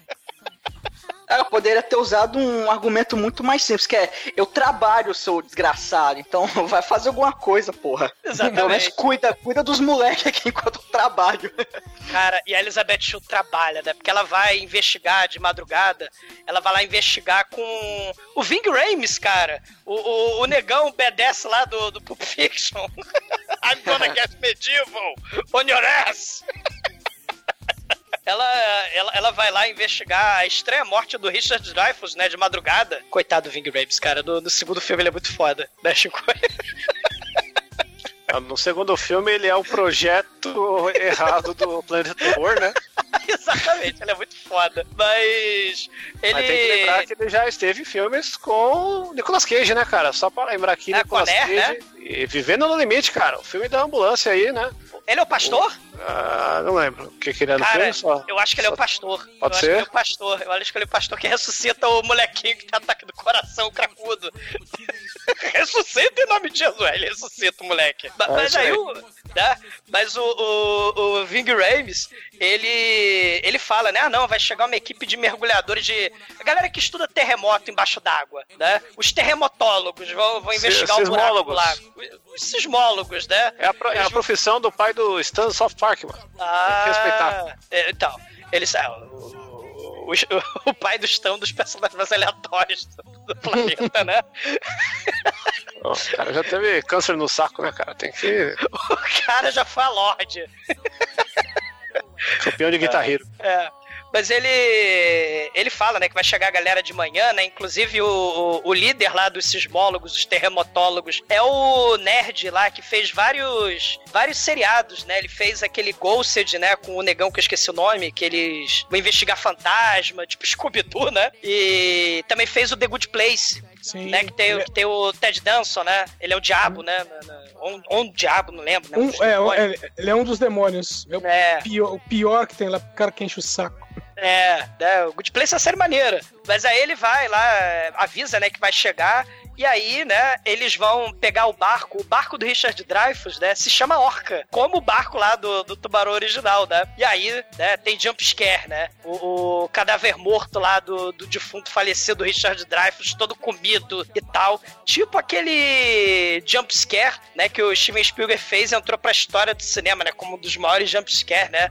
G: Ela poderia ter usado um argumento muito mais simples, que é eu trabalho, seu desgraçado, então vai fazer alguma coisa, porra.
I: Exatamente.
G: Pelo menos cuida, cuida dos moleques aqui enquanto eu trabalho.
I: Cara, e a Elizabeth Shue trabalha, né? Porque ela vai investigar de madrugada. Ela vai lá investigar com o Ving Rames, cara. O, o, o negão BDS lá do, do Pulp Fiction. I'm gonna get medieval on your ass. Ela, ela, ela vai lá investigar a estranha morte do Richard Dreyfuss, né, de madrugada. Coitado do Ving Rames, cara. No, no segundo filme ele é muito foda, né, Chico?
J: No segundo filme, ele é o projeto errado do Planeta Terror, né?
I: Exatamente, ele é muito foda. Mas ele.
J: Mas tem que lembrar que ele já esteve em filmes com Nicolas Cage, né, cara? Só pra lembrar aqui,
I: É,
J: Nicolas
I: Conner,
J: Cage. E Vivendo no Limite, cara. O filme da ambulância aí, né?
I: Ele é o pastor?
J: Ah, não lembro. O que, que ele é no
I: Cara,
J: filme? Só.
I: eu acho que ele é o pastor. eu
J: Pode
I: acho
J: ser?
I: que ele é o pastor. Eu acho que ele é o pastor que ressuscita o molequinho que tem ataque do coração cracudo. ressuscita em nome de Jesus. Ele ressuscita o moleque.
J: É,
I: Mas aí. o. Né? Mas o, o, o Ving Rames, ele. ele fala, né? Ah, não, vai chegar uma equipe de mergulhadores de. A galera que estuda terremoto embaixo d'água, né? Os terremotólogos vão, vão investigar o buraco lago. Os sismólogos, né?
J: É a, pro- é a
I: vão-
J: profissão do pai do Stan South Park, mano.
I: Ah,
J: Tem que respeitar.
I: é, então, eles. ah, o, o, o pai do Stão dos personagens mais aleatórios do, do planeta, né?
J: O cara já teve câncer no saco, né, cara? Tem que.
I: O cara já foi a Lorde.
J: Campeão de guitarreiro.
I: É. Mas ele ele fala, né, que vai chegar a galera de manhã, né? Inclusive o, o, o líder lá dos sismólogos, os terremotólogos, é o nerd lá que fez vários vários seriados, né? Ele fez aquele Ghosted, né, com o negão que eu esqueci o nome, que eles vão investigar fantasma, tipo Scooby-Doo, né? E também fez o The Good Place,
F: Sim.
I: né, que tem,
F: Ele-
I: que tem o Ted Danson, né? Ele é o diabo, né? ou um diabo, não lembro, né?
F: Um- é, é, ele é um dos demônios. É o,
I: É.
F: pior, o pior que tem lá, o cara que enche o saco.
I: É, né, o Good Place é uma série maneira. Mas aí ele vai lá, é, avisa, né, que vai chegar. E aí, né, eles vão pegar o barco. O barco do Richard Dreyfuss, né, se chama Orca. Como o barco lá do, do tubarão original, né? E aí, né, tem jump scare, né? O, o cadáver morto lá do, do defunto falecido Richard Dreyfuss, todo comido e tal. Tipo aquele jump scare, né, que o Steven Spielberg fez e entrou pra história do cinema, né? Como um dos maiores jump scare, né?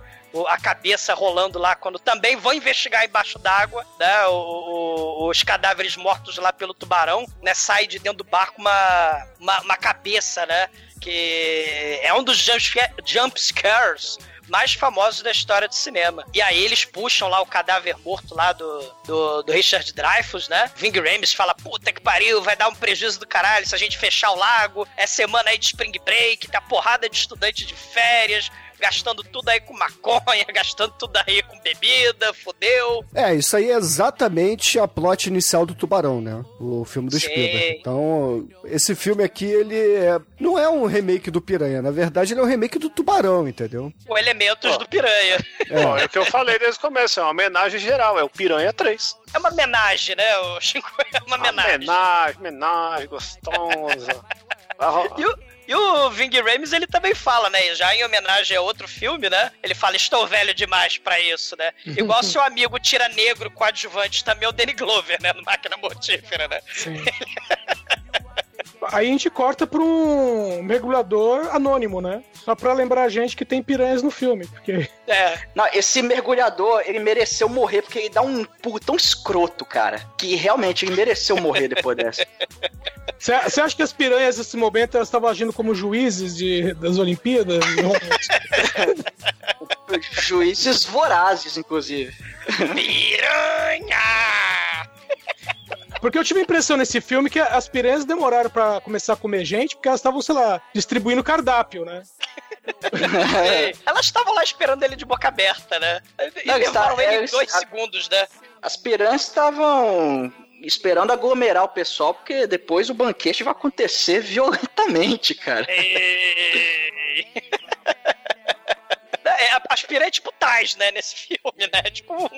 I: A cabeça rolando lá quando também vão investigar embaixo d'água, né? o- o- os cadáveres mortos lá pelo tubarão, né? Sai de dentro do barco uma, uma, uma cabeça, né? Que é um dos jump, jump scares mais famosos da história do cinema. E aí eles puxam lá o cadáver morto lá do, do, do Richard Dreyfuss, né? Ving Rames fala, puta que pariu, vai dar um prejuízo do caralho se a gente fechar o lago, é semana aí de spring break, tá porrada de estudante de férias, gastando tudo aí com maconha, gastando tudo aí com bebida, fodeu.
H: É, isso aí é exatamente a plot inicial do Tubarão, né? O filme do
I: Sim.
H: Spielberg. Então, esse filme aqui, ele é- não é um remake do Piranha. Na verdade, ele é um remake do Tubarão, entendeu?
I: Com elementos do piranha.
H: É.
J: É o que eu falei desde o começo, é uma homenagem geral, é o Piranha 3.
I: É uma homenagem, né, o Chico? É uma homenagem.
J: Homenagem, homenagem, gostosa.
I: E o, e o Ving Rames, ele também fala, né? Já em homenagem a outro filme, né? Ele fala, estou velho demais pra isso, né? Igual seu amigo tira negro coadjuvante também é o Danny Glover, né? No Máquina Mortífera, né?
F: Sim. Aí a gente corta pra um mergulhador anônimo, né? Só pra lembrar a gente que tem piranhas no filme. Porque
I: É.
G: Não, esse mergulhador, ele mereceu morrer porque ele dá um pulo tão escroto, cara. Que realmente ele mereceu morrer depois dessa.
F: Você acha que as piranhas nesse momento elas estavam agindo como juízes de, das Olimpíadas?
G: Juízes vorazes, inclusive.
I: Piranha!
F: Porque eu tive a impressão nesse filme que as piranhas demoraram pra começar a comer gente, porque elas estavam, sei lá, distribuindo cardápio, né?
I: É. Elas estavam lá esperando ele de boca aberta, né? E
G: Não, eles
I: levaram
G: tá-
I: ele em
G: eles-
I: dois
G: a-
I: segundos, né?
G: As piranhas estavam esperando aglomerar o pessoal, porque depois o banquete vai acontecer violentamente, cara.
I: É, aspirante tipo Tais, né, nesse filme, né? Tipo um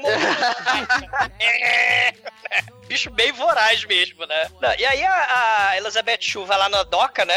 I: É, Bicho bem voraz mesmo, né? Não, e aí a, a Elizabeth Shue vai lá na doca, né?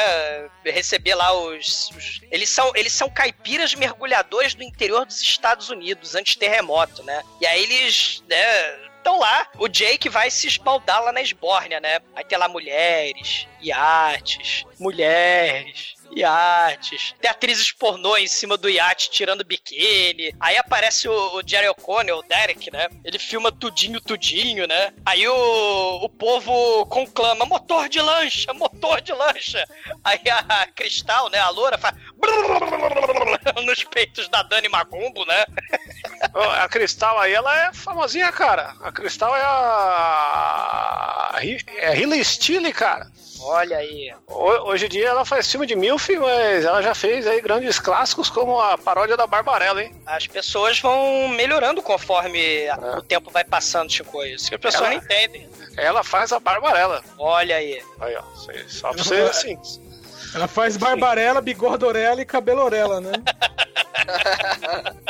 I: Receber lá os, os- Eles, são, eles são caipiras mergulhadores do interior dos Estados Unidos, antes terremoto, né? E aí eles, né? Estão lá, o Jake vai se esbaldar lá na esbórnia, né? Vai ter lá mulheres, iates, mulheres, iates. Tem atrizes pornô em cima do iate tirando biquíni. Aí aparece o, o Jerry O'Connell, o Derek, né? Ele filma tudinho, tudinho, né? Aí o, o povo conclama: motor de lancha, motor de lancha. Aí a Cristal, né? A loura faz. nos peitos da Dani Magumbo, né?
J: A Cristal aí, ela é famosinha, cara. A Cristal é a. É Hilly Steele, cara.
I: Olha aí.
J: Ho- Hoje em dia ela faz filme de milf, mas ela já fez aí grandes clássicos como a paródia da Barbarella, hein?
I: As pessoas vão melhorando conforme a- o tempo vai passando, Chico. Isso que as pessoas
J: Ela-
I: não entendem.
J: Ela faz a Barbarella.
I: Olha aí.
J: Aí, ó. Só pra você assim.
F: Ela faz barbarela, bigordorela e cabelorela, né?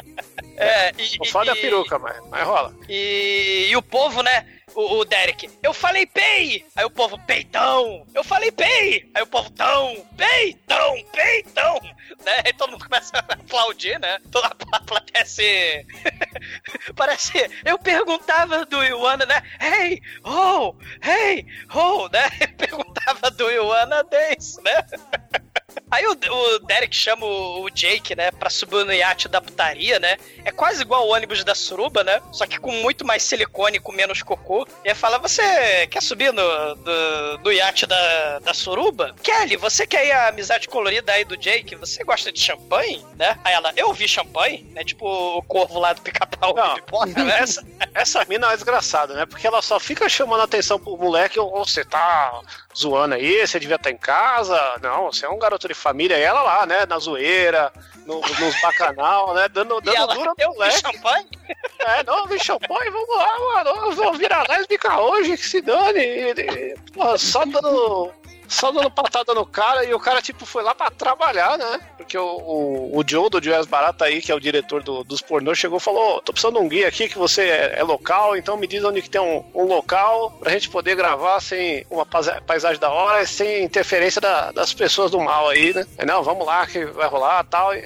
I: É, e,
J: O foda é a
I: e-
J: peruca, mas, mas rola.
I: E, e o povo, né? O, o Derek, eu falei pei! Aí o povo, peitão! Eu falei pei! Aí o povo, tão! Peitão! Peitão! Né? Aí todo mundo começa a aplaudir, né? Toda a plateia se... Parece... Eu perguntava do Iwana, né? Hey! Oh! Hey! Oh! Né? Eu perguntava do Iwana dance, né? Aí o, o Derek chama o, Jake, né, pra subir no iate da putaria, né? É quase igual o ônibus da suruba, né? Só que com muito mais silicone e com menos cocô. E ele fala: Você quer subir no do, do iate da, da suruba? Kelly, você quer ir a amizade colorida aí do Jake? Você gosta de champanhe? Né? Aí ela: Eu vi champanhe, né? Tipo o corvo lá do pica-pau pipoca, né?
J: Essa, essa mina é desgraçada, né? Porque ela só fica chamando a atenção pro moleque, ô, você tá zoando aí, você devia estar em casa. Não, você é um garoto de família. E ela lá, né? Na zoeira, no, nos bacanal, né? Dando,
I: E
J: dando
I: ela,
J: dura moleque.
I: champanhe?
J: É, não, vi champanhe, vamos lá, mano. Eu vou virar lésbica hoje, que se dane. E- e- Porra, só dando. Só dando patada no cara e o cara, tipo, foi lá pra trabalhar, né? Porque o, o, o Joe do Joias Barata aí, que é o diretor do- dos pornôs, chegou e falou: "Ô, tô precisando de um guia aqui que você é, é local, então me diz onde que tem um, um local pra gente poder gravar sem uma paisa- paisagem da hora e sem interferência da- das pessoas do mal aí, né? Aí, não, vamos lá que vai rolar tal. E-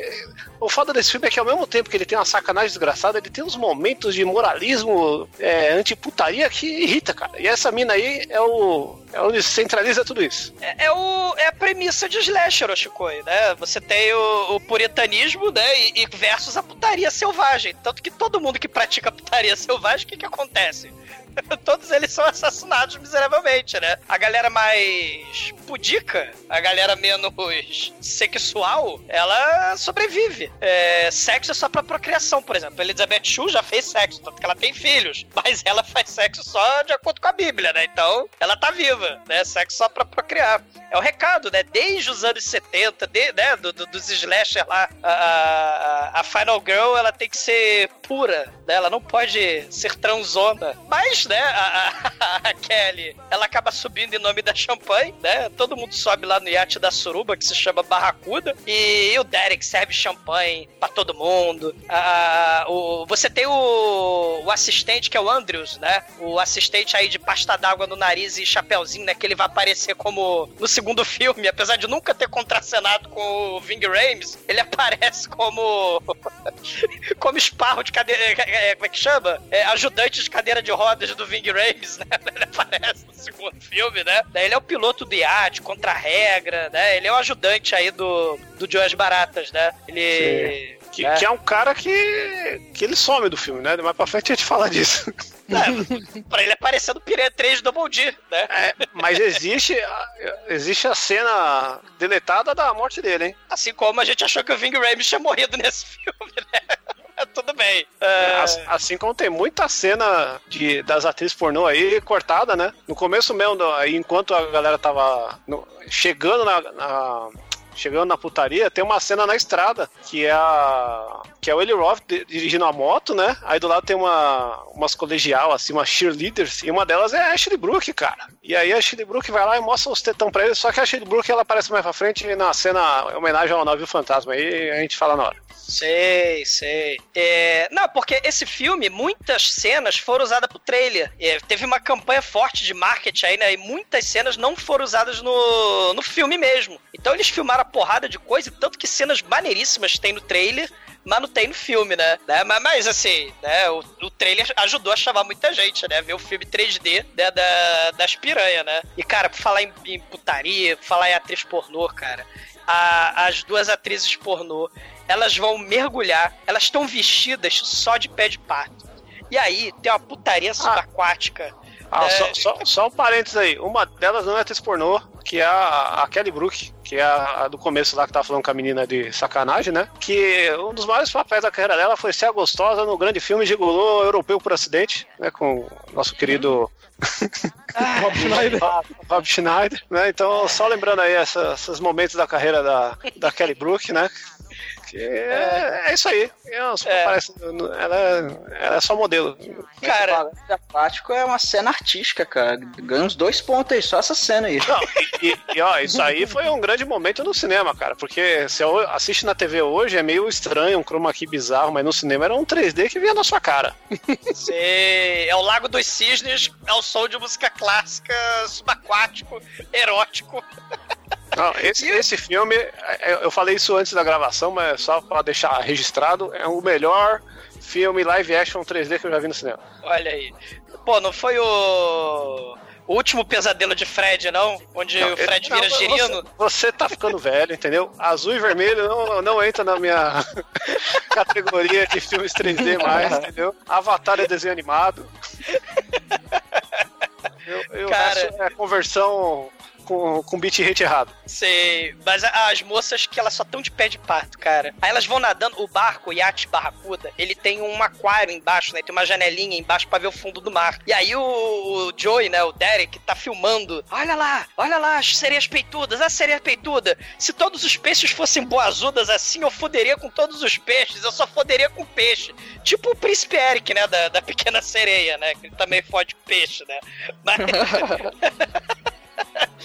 J: o foda desse filme é que ao mesmo tempo que ele tem uma sacanagem desgraçada, ele tem uns momentos de moralismo é, antiputaria que irrita, cara. E essa mina aí é o. é onde centraliza tudo isso.
I: É, é o, é a premissa de slasher, Oshikoi, né? Você tem o, o puritanismo, né? E, e versus a putaria selvagem. Tanto que todo mundo que pratica putaria selvagem, o que que acontece? todos eles são assassinados miseravelmente, né? A galera mais pudica, a galera menos sexual, ela sobrevive. É, sexo é só pra procriação, por exemplo. Elizabeth Shue já fez sexo, tanto que ela tem filhos, mas ela faz sexo só de acordo com a Bíblia, né? Então, ela tá viva, né? Sexo só pra procriar. É o recado, né? Desde os anos 70, de, né? Do, do, dos slasher lá, a, a, a Final Girl, ela tem que ser pura, né? Ela não pode ser transona. Mas, né? A, a, a Kelly, ela acaba subindo em nome da champanhe, né? Todo mundo sobe lá no iate da Suruba, que se chama Barracuda, e o Derek serve champanhe pra todo mundo. Ah, o, você tem o, o assistente, que é o Andrews, né? O assistente aí de pasta d'água no nariz e chapéuzinho, né? Que ele vai aparecer como no segundo filme, apesar de nunca ter contracenado com o Ving Rames, ele aparece como como esparro de cadeira, é, como é que chama? É, ajudante de cadeira de rodas do Ving Rames, né? Ele aparece no segundo filme, né? Daí ele é o piloto do iate, contra a regra, né? Ele é o ajudante aí do, do Joas Baratas, né? Ele...
J: Que, que, é um cara que, que ele some do filme, né? Mais pra frente a gente fala disso.
I: É, pra ele aparecer no Piranha 3 Double D, né?
J: É, mas existe, existe a cena deletada da morte dele, hein?
I: Assim como a gente achou que o Ving Rhames tinha morrido nesse filme, né? Tudo bem.
J: É... Assim como tem muita cena de, das atrizes pornô aí cortada, né? No começo mesmo, enquanto a galera tava no, chegando na, na chegando na putaria, tem uma cena na estrada, que é a. que é o Eli Roth dirigindo a moto, né? Aí do lado tem uma, umas colegial, assim, umas cheerleaders, e uma delas é a Ashley Brook, cara. E aí a Ashley Brook vai lá e mostra os tetão pra ele, só que a Ashley Brook ela aparece mais pra frente na cena em homenagem ao navio fantasma, aí a gente fala na hora.
I: Sei, sei. É... Não, porque esse filme, muitas cenas foram usadas pro trailer. É, teve uma campanha forte de marketing aí, né? E muitas cenas não foram usadas no, no filme mesmo. Então eles filmaram porrada de coisa, tanto que cenas maneiríssimas tem no trailer, mas não tem no filme, né? né? Mas, mas, assim, né? O, o, trailer ajudou a chamar muita gente, né? Ver o filme 3D né? da, das piranha, né? E, cara, por falar em, em putaria, falar em atriz pornô, cara, a, as duas atrizes pornô elas vão mergulhar, elas estão vestidas só de pé de pato. E aí tem uma putaria subaquática.
J: Ah, é... só, só, só, um parênteses aí. Uma delas não é atriz pornô, que é a, a Kelly Brook, que é a, a, do começo lá que tava falando com a menina de sacanagem, né? Que um dos maiores papéis da carreira dela foi ser a gostosa no grande filme Gigolô Europeu por Acidente, né? Com o nosso querido. Ah, Rob Schneider. Rob Schneider, né? Então, só lembrando aí essa, esses momentos da carreira da, da Kelly Brook, né? É, é, isso aí. É, é. Parece, ela, ela, é só modelo.
G: Cara, aquático é uma cena artística, cara. Ganha uns dois pontos aí, só essa cena aí.
J: Não, e, e, ó, isso aí foi um grande momento no cinema, cara. Porque se eu assiste na TV hoje, é meio estranho, um chroma key bizarro, mas no cinema era um 3D que vinha na sua cara.
I: Sei, é o Lago dos Cisnes, é o som de música clássica, subaquático, erótico.
J: Não, esse, esse filme, é, eu falei isso antes da gravação, mas só para deixar registrado, é o melhor filme live action 3D que eu já vi no cinema.
I: Olha aí. Pô, não foi o. O último pesadelo de Fred, não? Onde não, o Fred vira não, girino?
J: Você, você tá ficando velho, entendeu? Azul e vermelho não, não entra na minha categoria de filmes 3D mais, entendeu? Avatar é desenho animado. Eu, eu Cara, é conversão com, com bitrate errado.
I: Sei, mas as moças que elas só estão de pé de pato, cara. Aí elas vão nadando, o barco, o iate barracuda, ele tem um aquário embaixo, né? Tem uma janelinha embaixo para ver o fundo do mar. E aí o, o Joey, né, o Derek, tá filmando. Olha lá, olha lá, as sereias peitudas, a sereia peituda. Se todos os peixes fossem boazudas assim, eu foderia com todos os peixes, eu só foderia com peixe. Tipo o príncipe Eric, né, da, da pequena sereia, né? Que ele também fode peixe, né? Mas...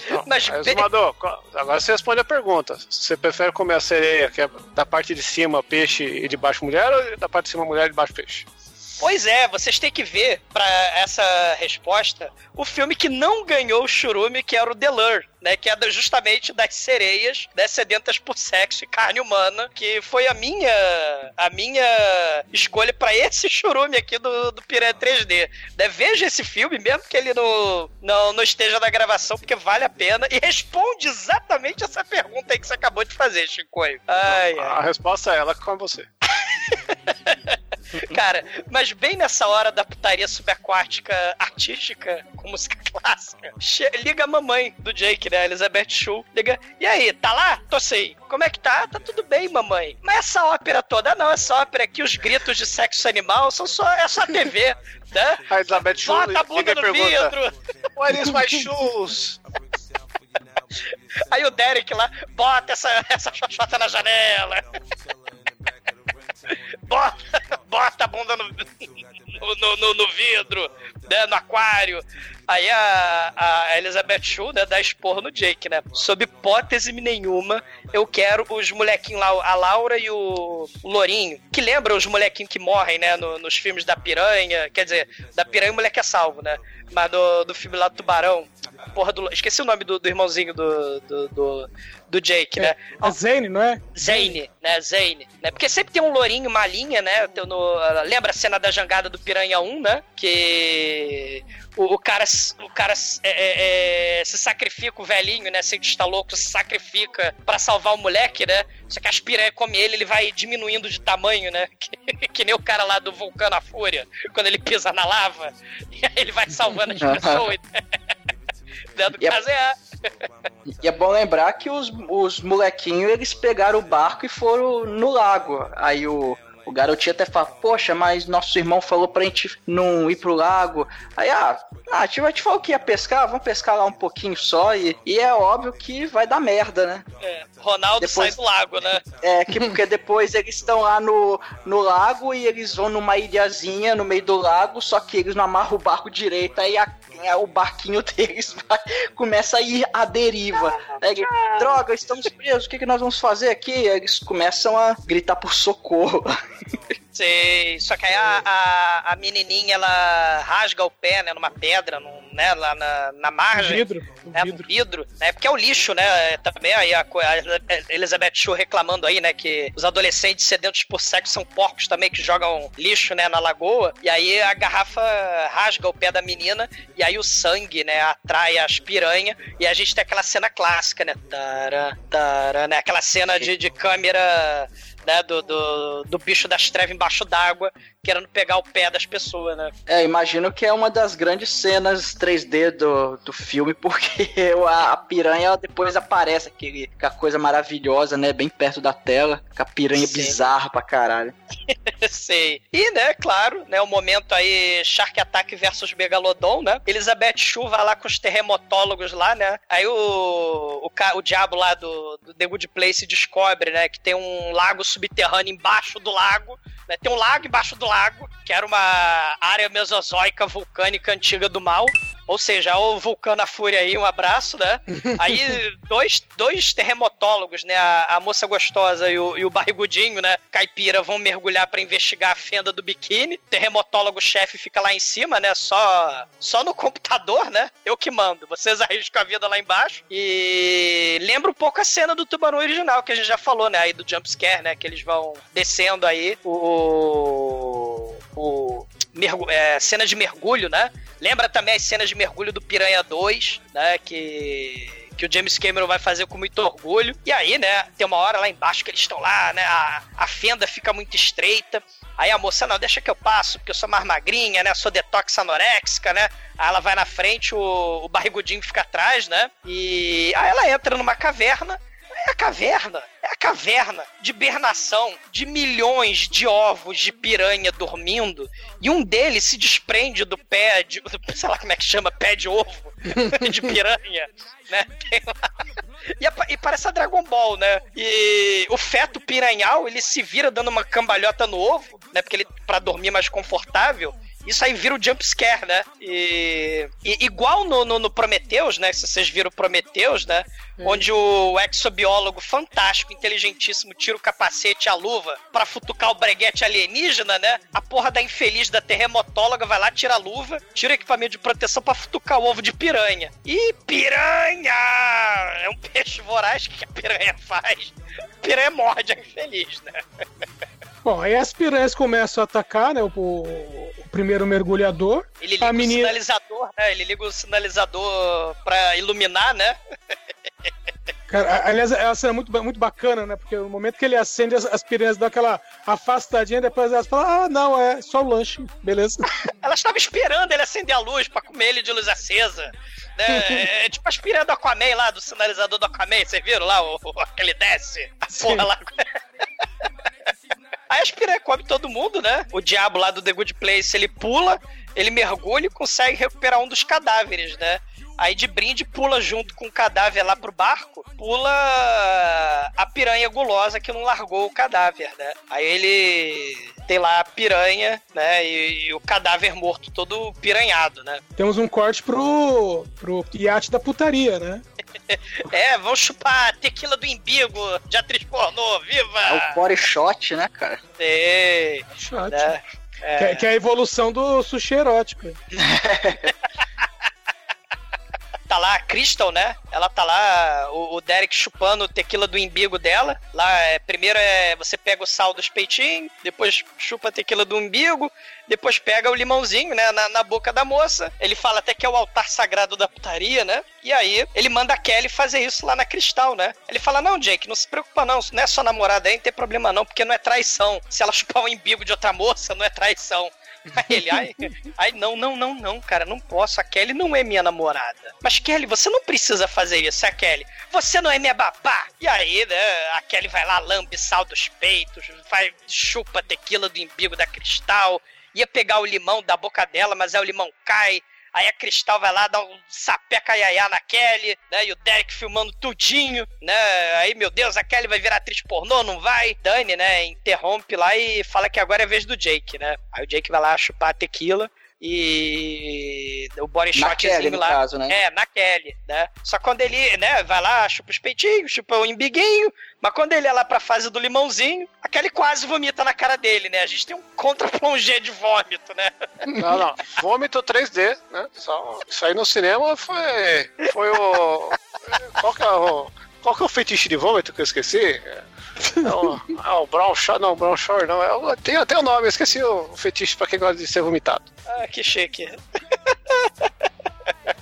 J: Não, mas, Exumador, agora você responde a pergunta. Você prefere comer a sereia, que é da parte de cima peixe e de baixo mulher, ou da parte de cima mulher e de baixo peixe?
I: Pois é, vocês têm que ver, pra essa resposta, o filme que não ganhou o churume, que era o The Lure, né? Que é justamente das sereias, né, sedentas por sexo e carne humana, que foi a minha a minha escolha pra esse churume aqui do, do Piranha 3D. Né, veja esse filme, mesmo que ele não, não, não esteja na gravação, porque vale a pena, e responde exatamente essa pergunta aí que você acabou de fazer, Chicoio. Ai, ai.
J: A resposta é ela com você.
I: Cara, mas bem nessa hora da putaria subaquática artística com música clássica, liga a mamãe do Jake, né? Elizabeth Shue. Liga, e aí, tá lá? Tô sei. Como é que tá? Tá tudo bem, mamãe. Mas essa ópera toda, não, essa ópera aqui, os gritos de sexo animal, são só, é só TV, né?
J: A Elizabeth Shue
I: Bota a bunda no
J: pergunta,
I: vidro.
J: Where is my shoes?
I: Aí o Derek lá, bota essa, essa xoxota na janela. Bota, bota a bunda no, no, no- no vidro, né, no aquário. Aí a, a Elizabeth Shue, né, dá esporro no Jake, né? Sob hipótese nenhuma, eu quero os molequinhos lá, a Laura e o, Lourinho, que lembram os molequinhos que morrem, né, no- nos filmes da Piranha. Quer dizer, da Piranha o moleque é salvo, né? Mas do, do filme lá do Tubarão. Porra do. Esqueci o nome do, do irmãozinho do, do, do, do Jake, né?
F: É Zane, não é?
I: Zane, né? Zane, né? Porque sempre tem um lourinho malinha, né? Tem no- lembra a cena da jangada do Piranha 1, né? Que o, o cara, o cara é, é, é, se sacrifica, o velhinho, né? Cientista louco, se sacrifica pra salvar o moleque, né? Só que as piranhas come ele, ele vai diminuindo de tamanho, né? Que, que nem o cara lá do Vulcano à Fúria, quando ele pisa na lava, e aí ele vai salvando as pessoas.
G: E a-
I: caso é a...
G: E é bom lembrar que os, os molequinhos, eles pegaram o barco e foram no lago. Aí o, o garotinho até fala, poxa, mas nosso irmão falou pra gente não ir pro lago. Aí, ah, ah a gente falou que ia pescar, vamos pescar lá um pouquinho só. E, e é óbvio que vai dar merda, né?
I: é, Ronaldo
G: Depois-
I: sai do lago, né?
G: É, que, porque depois eles estão lá no, no lago e eles vão numa ilhazinha no meio do lago, só que eles não amarram o barco direito, aí a- a- o barquinho deles vai- começa a ir à deriva. Ele, droga, estamos presos, o que, que nós vamos fazer aqui? Eles começam a gritar por socorro.
I: Sei, só que aí a, a, a menininha, ela rasga o pé, né, numa pedra, num, né, lá na, na margem.
F: vidro, no
I: É, no vidro, né, porque é o lixo, né, também aí a, a Elizabeth Shue reclamando aí, né, que os adolescentes sedentos por sexo são porcos também, que jogam lixo, né, na lagoa, e aí a garrafa rasga o pé da menina, e aí o sangue, né, atrai as piranhas, e a gente tem aquela cena clássica, né, tara, tara, né, aquela cena de, de câmera né, do, do, do bicho das trevas embaixo d'água, querendo pegar o pé das pessoas, né?
G: É, imagino que é uma das grandes cenas 3D do, do filme, porque a, a piranha ela depois aparece, aquele, aquela coisa maravilhosa, né? Bem perto da tela, com a piranha
I: Sim.
G: bizarra pra caralho.
I: Sei. E, né, claro, né, o momento aí Shark Attack versus Megalodon, né? Elizabeth Shue vai lá com os terremotólogos lá, né? Aí o, o, o diabo lá do, do The Good Place descobre, né, que tem um lago subterrâneo embaixo do lago, né? Tem um lago embaixo do lago, que era uma área mesozoica vulcânica antiga do mal. Ou seja, o vulcano a fúria aí, um abraço, né? Aí dois, dois terremotólogos, né? A, a moça gostosa e o, e o barrigudinho, né? Caipira vão mergulhar pra investigar a fenda do biquíni. Terremotólogo-chefe fica lá em cima, né? Só, só no computador, né? Eu que mando. Vocês arriscam a vida lá embaixo. E lembra um pouco a cena do tubarão original, que a gente já falou, né? Aí do jumpscare, né? Que eles vão descendo aí o. o é, cena de mergulho, né? Lembra também as cenas de mergulho do Piranha 2, né? Que que o James Cameron vai fazer com muito orgulho. E aí, né, tem uma hora lá embaixo que eles estão lá, né, a, a fenda fica muito estreita. Aí a moça, não, deixa que eu passo, porque eu sou mais magrinha, né, sou detox anoréxica, né. Aí ela vai na frente, o, o barrigudinho fica atrás, né, e aí ela entra numa caverna, é a caverna, é a caverna de hibernação de milhões de ovos de piranha dormindo e um deles se desprende do pé de, sei lá como é que chama, pé de ovo de piranha, né? E, apa- e parece a Dragon Ball, né? E o feto piranhal, ele se vira dando uma cambalhota no ovo, né? Porque ele, pra dormir mais confortável, Isso aí vira o jump scare, né? E, e igual no, no, no Prometheus, né? Se vocês viram Prometheus, né? Onde o exobiólogo fantástico, inteligentíssimo, tira o capacete e a luva pra futucar o breguete alienígena, né? A porra da infeliz da terremotóloga vai lá, tira a luva, tira o equipamento de proteção pra futucar o ovo de piranha. E piranha! É um peixe voraz que a piranha faz. A piranha morde a infeliz, né?
F: Bom, aí as piranhas começam a atacar, né? O primeiro mergulhador.
I: Ele liga
F: a
I: o
F: menina.
I: sinalizador, né? Ele liga o sinalizador pra iluminar, né?
F: Cara, aliás, é uma cena muito, ba- muito bacana, né? Porque no momento que ele acende, as, as piranhas dão aquela afastadinha, depois elas falam: ah, não, é só o lanche, beleza.
I: Ela estava esperando ele acender a luz pra comer ele de luz acesa. Né? É, é tipo as piranhas do Aquaman lá, do sinalizador do Aquaman, vocês viram lá? O, o- aquele desce, a porra lá. Aí as piranhas comem todo mundo, né? O diabo lá do The Good Place, ele pula, ele mergulha e consegue recuperar um dos cadáveres, né? Aí de brinde pula junto com o cadáver lá pro barco, pula a piranha gulosa que não largou o cadáver, né? Aí ele tem lá a piranha, né? E, e o cadáver morto todo piranhado, né?
F: Temos um corte pro, pro iate da putaria, né?
I: É, vão chupar tequila do imbigo de atriz pornô, viva!
G: É o body shot, né, cara?
I: Sei.
F: Shot.
I: Né? É.
F: Que, é- que é a evolução do sushi erótico.
I: tá lá a Crystal, né? Ela tá lá, o, o Derek chupando tequila do imbigo dela. Lá, é, primeiro é você pega o sal dos peitinhos, depois chupa a tequila do umbigo, depois pega o limãozinho, né, na, na boca da moça. Ele fala até que é o altar sagrado da putaria, né? E aí ele manda a Kelly fazer isso lá na Cristal, né? Ele fala: Não, Jake, não se preocupa não, não é sua namorada aí, não tem problema não, porque não é traição. Se ela chupar o imbigo de outra moça, não é traição. Aí ele, ai, ai, não, não, não, não, cara, não posso. A Kelly não é minha namorada. Mas Kelly, você não precisa fazer isso, é a Kelly. Você não é minha babá. E aí, né, a Kelly vai lá, lambe sal dos peitos, vai, chupa tequila do imbigo da Cristal, ia pegar o limão da boca dela, mas aí o limão cai. Aí a Cristal vai lá dar um sapeca iaiá na Kelly, né? E o Derek filmando tudinho, né? Aí, meu Deus, a Kelly vai virar atriz pornô, não vai? Dani, né? Interrompe lá e fala que agora é vez do Jake, né? Aí o Jake vai lá chupar a tequila e o body
G: Na
I: shotzinho
G: Kelly, no
I: lá.
G: caso, né?
I: É, na Kelly, né? Só quando ele, né, vai lá, chupa os peitinhos, chupa o imbiguinho, mas quando ele é lá pra fase do limãozinho, a Kelly quase vomita na cara dele, né? A gente tem um contra-plongé de vômito, né?
J: Não, não. Vômito 3D, né? Só, isso aí no cinema foi. Foi o. Qual que é o. Qual que é o fetiche de vômito que eu esqueci? É o, é o Brown Shore, não, Brown Shore não. É o, tem até o nome, eu esqueci o fetiche pra quem gosta de ser vomitado.
I: Ah, que chique.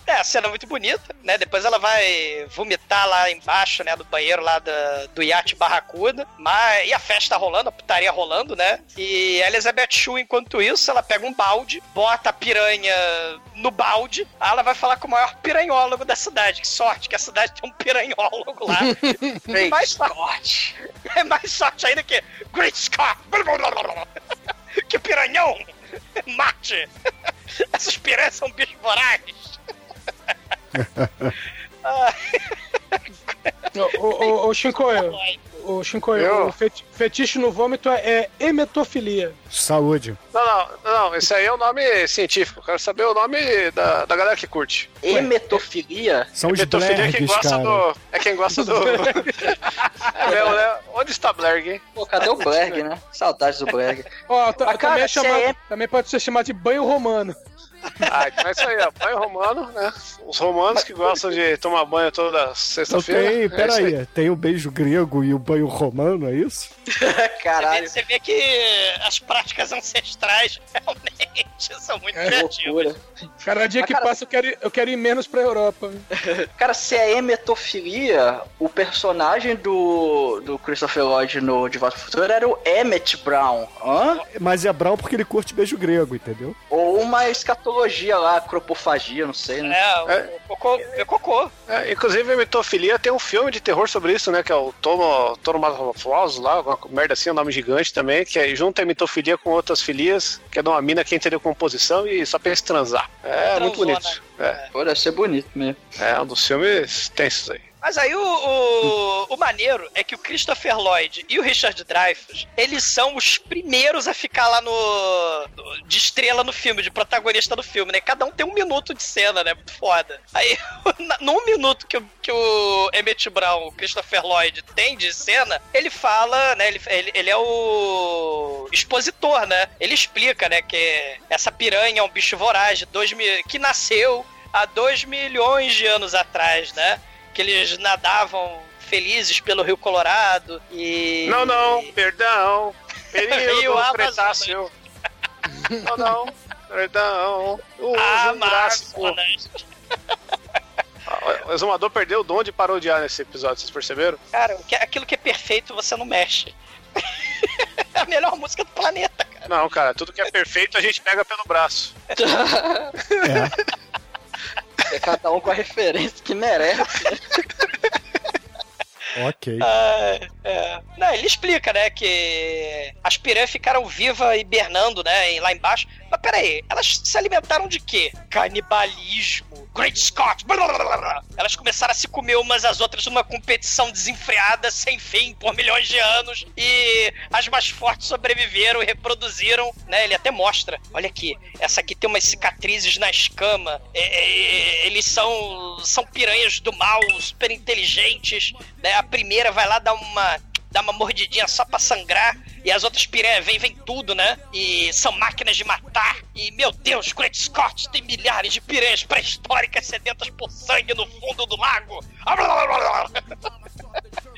I: É, a cena é muito bonita, né? Depois ela vai vomitar lá embaixo, né? Do banheiro lá da, do iate Barracuda. Mas, e a festa rolando, a putaria rolando, né? E a Elizabeth Shue, enquanto isso, ela pega um balde, bota a piranha no balde. Aí ela vai falar com o maior piranhólogo da cidade. Que sorte que a cidade tem um piranhólogo lá.
G: Great
I: mais sorte. É mais sorte ainda que Great Scott. que piranhão. Mate. Essas piranhas são bichos vorazes.
F: Ô, ô, ô, Shinkoio, ô, Shinkoio,
J: Eu?
F: o feti- fetiche no vômito é, é emetofilia.
H: Saúde.
J: Não, não, não, esse aí é o nome científico. Quero saber o nome da, da galera que curte.
G: Emetofilia?
H: São os
J: Metofilia é quem
H: Blergs,
J: gosta
H: cara.
J: do. É quem gosta do. é mesmo, né? Onde está Blerg, hein?
G: Pô, cadê o Blerg, né? Saudades do Blerg.
F: Ó,
G: cara,
F: também, é chamado-
G: é-
F: também pode ser chamado de banho romano.
J: Ah, então é isso aí, ó. Banho romano, né? Os romanos que gostam de tomar banho toda sexta-feira.
H: tem,
J: é
H: peraí, tem o beijo grego e o banho romano, é isso?
G: Caralho.
I: Você vê que as práticas ancestrais realmente são muito
G: É
I: criativas.
G: loucura.
F: Cada dia
G: Mas,
F: que
G: cara-
F: passa eu quero, ir- eu quero ir menos pra Europa.
G: Cara, se é emetofilia, o personagem do, do Christopher Lloyd no De Volta Futuro era o Emmett Brown. Hã?
H: Mas é Brown porque ele curte beijo grego, entendeu?
G: Ou uma escatologia lá, cropofagia, não sei, né?
I: É, o,
J: É.
I: o cocô, é cocô.
J: É, inclusive, a mitofilia tem um filme de terror sobre isso, né? Que é o Tomo, Tonomaphos lá, uma merda assim, um nome gigante também, que é, junta a mitofilia com outras filias, que é de uma mina que entra em decomposição e só pensa em transar. É
I: Transona.
J: muito bonito. É,
G: Pô, deve ser bonito mesmo.
J: é um dos filmes tensos aí.
I: Mas aí o, o, o, maneiro é que o Christopher Lloyd e o Richard Dreyfuss, eles são os primeiros a ficar lá no. de estrela no filme, de protagonista do filme, né? Cada um tem um minuto de cena, né? Foda. Aí, num minuto que, que o Emmett Brown, o Christopher Lloyd, tem de cena, ele fala, né? Ele, ele, ele é o expositor, né? Ele explica, né? Que essa piranha é um bicho voraz dois mil, que nasceu há dois milhões de anos atrás, né? Que eles nadavam felizes pelo Rio Colorado e.
J: Não, não, perdão. Período Cretáceo. não, não, perdão. O
I: Amazonas.
J: O exumador perdeu o dom de parodiar nesse episódio, vocês perceberam?
I: Cara, aquilo que é perfeito você não mexe. é a melhor música do planeta, cara.
J: Não, cara, tudo que é perfeito a gente pega pelo braço.
G: é. É cada um com a referência que merece.
H: Ok.
I: Ah, é. Não, ele explica, né, que as piranhas ficaram vivas hibernando, né, lá embaixo. Mas peraí, elas se alimentaram de quê? Canibalismo. Great Scott! Blá, blá, blá, Elas começaram a se comer umas às outras numa competição desenfreada, sem fim, por milhões de anos. E as mais fortes sobreviveram e reproduziram, né? Ele até mostra. Olha aqui, essa aqui tem umas cicatrizes na escama. É, é, eles são, são piranhas do mal, super inteligentes. Né? Primeira vai lá dar uma dá uma mordidinha só pra sangrar, e as outras piranhas vêm, vem tudo, né? E são máquinas de matar. E, meu Deus, Great Scott tem milhares de piranhas pré-históricas sedentas por sangue no fundo do lago.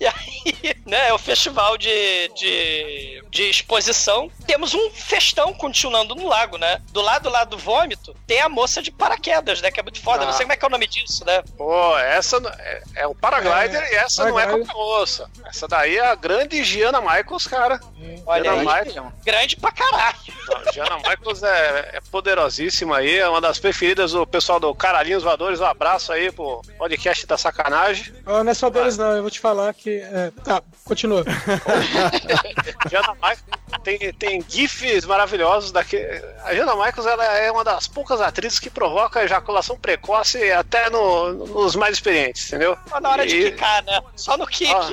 I: E aí, né, é o festival de, de, de exposição. Temos um festão continuando no lago, né? Do lado lá do vômito, tem a moça de paraquedas, né? Que é muito foda. Ah. Não sei como é que é o nome disso, né?
J: Pô, essa é, é o paraglider é, e essa não é qualquer moça. Essa daí é a grande Giana Michaels, cara.
I: Hum. Olha Giana aí, Michaels. grande pra caralho.
J: Não, Giana Michaels é, é, poderosíssima aí, é uma das preferidas do pessoal do Caralhinhos Voadores. Um abraço aí pro podcast da sacanagem.
F: Oh, não é só deles, ah. não. Eu vou te falar que. É... Tá, continua.
J: Jana Michaels tem, tem GIFs maravilhosos daqui. A Jana Michaels ela é uma das poucas atrizes que provoca ejaculação precoce até no, nos mais experientes, entendeu?
I: Só na hora e... de quicar, né? Só no kick. Ah,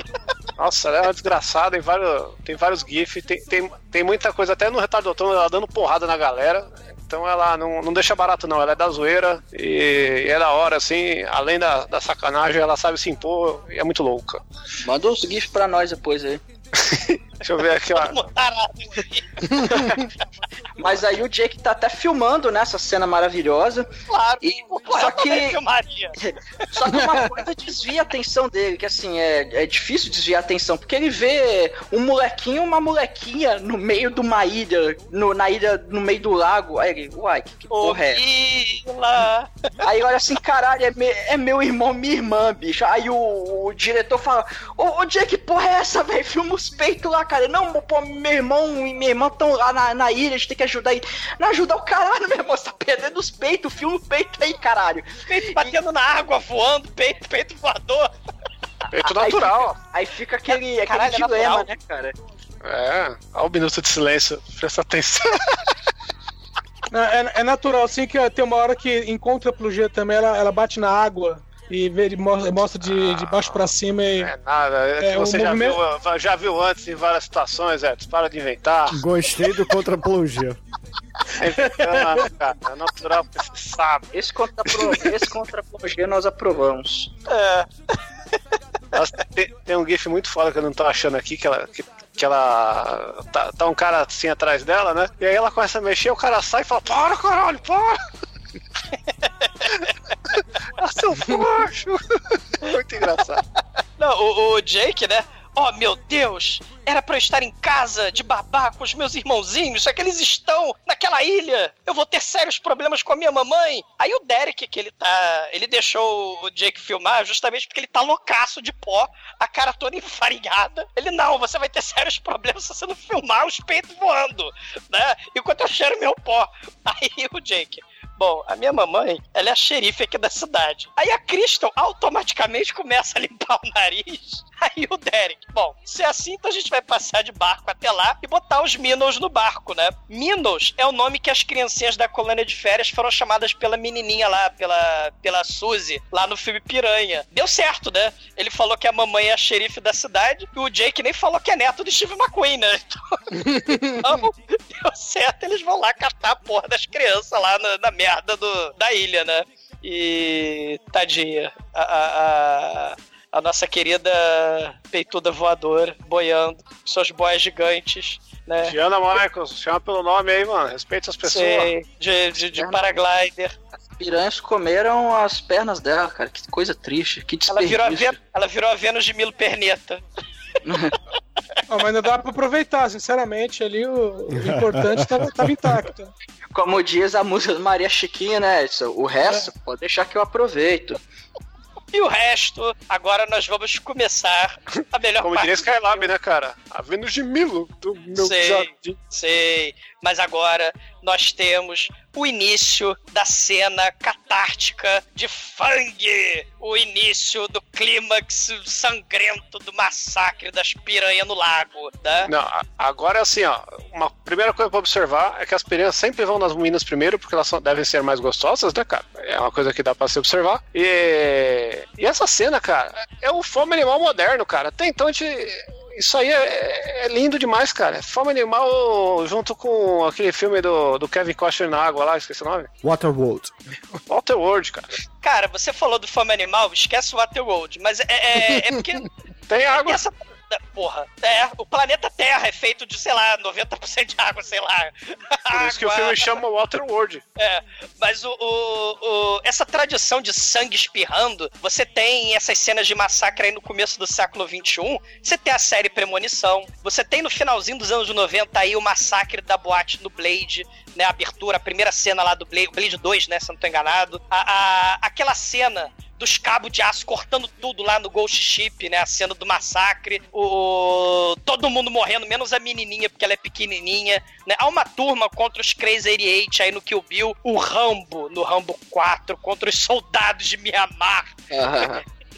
J: nossa, ela é uma desgraçada, tem vários, tem vários GIFs, tem, tem, tem muita coisa, até no retardotão ela dando porrada na galera. Então ela não, não deixa barato, não. Ela é da zoeira e, e é da hora, assim. Além da, da sacanagem, ela sabe se impor e é muito louca.
G: Manda uns GIFs pra nós depois aí.
J: Deixa eu ver aqui, ó.
G: Mas aí o Jake tá até filmando nessa né, cena maravilhosa.
I: Claro,
G: e, só que Só que uma coisa desvia a atenção dele, que assim, é, é difícil desviar a atenção, porque ele vê um molequinho e uma molequinha no meio de uma ilha, no, na ilha, no meio do lago. Aí ele, uai, que, que porra é essa? Aí olha assim, caralho, é, me, é meu irmão, minha irmã, bicho. Aí o, o diretor fala, ô, ô Jake, porra é essa, velho? Filma os peitos lá, cara. Não, pô, meu irmão e minha irmã estão lá na, na ilha, a gente tem que ajudar aí. Não ajudar o caralho, meu irmão. Você tá perdendo os peitos, filma o peito aí, caralho.
I: Peito batendo e... na água, voando, peito, peito voador.
J: Peito natural.
G: Aí fica, aí fica aquele, aquele caralho, é dilema, é né, cara?
J: É, olha o minuto de silêncio, presta atenção.
F: É, é, natural, assim, que tem uma hora que encontra a Plugia também, ela, ela bate na água e mostra de, de baixo para cima e.
J: É nada, é, é você já, movimento... viu, já viu antes em várias situações, é, para de inventar.
H: Gostei do contra-plongê.
J: É, é natural que você sabe.
G: Esse contra-plongê esse nós aprovamos.
J: É. Nossa, tem, tem, um GIF muito foda que eu não tô achando aqui, que ela. Que, que ela. Tá, tá um cara assim atrás dela, né? E aí ela começa a mexer, o cara sai e fala: Para, caralho, para! ah, seu forcho! Muito engraçado.
I: Não, o, o Jake, né? Oh, meu Deus! Era para eu estar em casa, de babá, com os meus irmãozinhos, só que eles estão naquela ilha. Eu vou ter sérios problemas com a minha mamãe. Aí o Derek, que ele tá. Ele deixou o Jake filmar justamente porque ele tá loucaço de pó, a cara toda enfarinhada. Ele, não, você vai ter sérios problemas se você não filmar os peitos voando, né? Enquanto eu cheiro meu pó. Aí o Jake Bom, a minha mamãe, ela é a xerife aqui da cidade. Aí a Crystal automaticamente começa a limpar o nariz. Aí o Derek, bom, se é assim, então a gente vai passar de barco até lá e botar os Minnows no barco, né? Minnows é o nome que as criancinhas da colônia de férias foram chamadas pela menininha lá, pela, pela Suzy, lá no filme Piranha. Deu certo, né? Ele falou que a mamãe é a xerife da cidade e o Jake nem falou que é neto do Steve McQueen, né? Então, deu certo, eles vão lá catar a porra das crianças lá na, na merda do, da ilha, né? E. Tadinha. a, a, a a nossa querida peituda voadora, boiando, seus boias gigantes, né?
J: Diana Michaels, chama pelo nome aí, mano. Respeita as pessoas.
I: Sei, de, de, de paraglider.
G: As piranhas comeram as pernas dela, cara. Que coisa triste. Que
I: Ela
G: desperdício.
I: virou, a Ven- ela virou a Vênus de Milo Perneta.
F: Não, mas não dá pra aproveitar, sinceramente, ali o, o importante tava, tava intacto.
G: Como diz a música do Maria Chiquinha, né? Edson? O resto, pode deixar que eu aproveito.
I: E o resto, agora nós vamos começar a melhor
J: Como
I: parte.
J: diria Skylab, né, cara? A Vênus de Milo do meu
I: Sei,
J: jardim.
I: sei. Mas agora nós temos o início da cena catártica de Fang. O início do clímax sangrento do massacre das piranhas no lago, né?
J: Não, agora assim, ó. Uma primeira coisa pra observar é que as piranhas sempre vão nas meninas primeiro, porque elas são- devem ser mais gostosas, né, cara? É uma coisa que dá pra se observar. E, e essa cena, cara, é o fome animal moderno, cara. Até então a gente. Isso aí é, é lindo demais, cara. Fome animal junto com aquele filme do, do Kevin Costner na água lá, esqueci o nome.
H: Waterworld.
J: Waterworld, cara.
I: Cara, você falou do fome animal, esquece o Waterworld, mas é, é, é porque.
J: Tem água.
I: Essa, porra, é, o planeta Terra é feito de, sei lá, 90% de água, sei lá.
J: Por isso que o filme chama Waterworld.
I: É, mas o, o- o- essa tradição de sangue espirrando, você tem essas cenas de massacre aí no começo do século XXI, você tem a série Premonição, você tem no finalzinho dos anos 90 aí o massacre da boate no Blade, né, a abertura, a primeira cena lá do Blade, Blade 2, né, se eu não tô enganado, a, a- aquela cena dos cabos de aço cortando tudo lá no Ghost Ship, né? A cena do massacre, o todo mundo morrendo, menos a menininha, porque ela é pequenininha, né? Há uma turma contra os Crazy 88 aí no Kill Bill, o Rambo no Rambo 4 contra os soldados de Mianmar.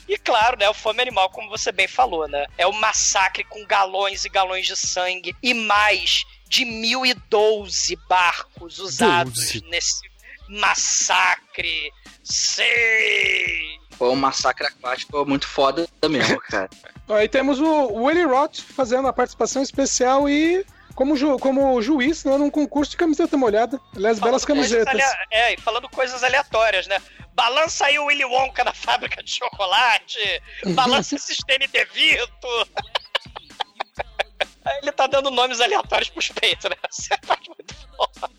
I: E claro, né, o fome animal, como você bem falou, né? É o massacre com galões e galões de sangue e mais de 1012 barcos usados
H: Doze.
I: nesse massacre. Sei!
G: Foi um massacre aquático muito foda mesmo, cara.
F: Aí temos o, Willie Roth fazendo a participação especial e como, ju, como juiz né, num concurso de camiseta molhada. Aliás, belas
I: Falando
F: camisetas.
I: É, e falando coisas aleatórias, né? Balança aí o Willy Wonka na fábrica de chocolate. Balança esse Stênis de Vito. Ele tá dando nomes aleatórios pros peitos, né? É a parte muito foda.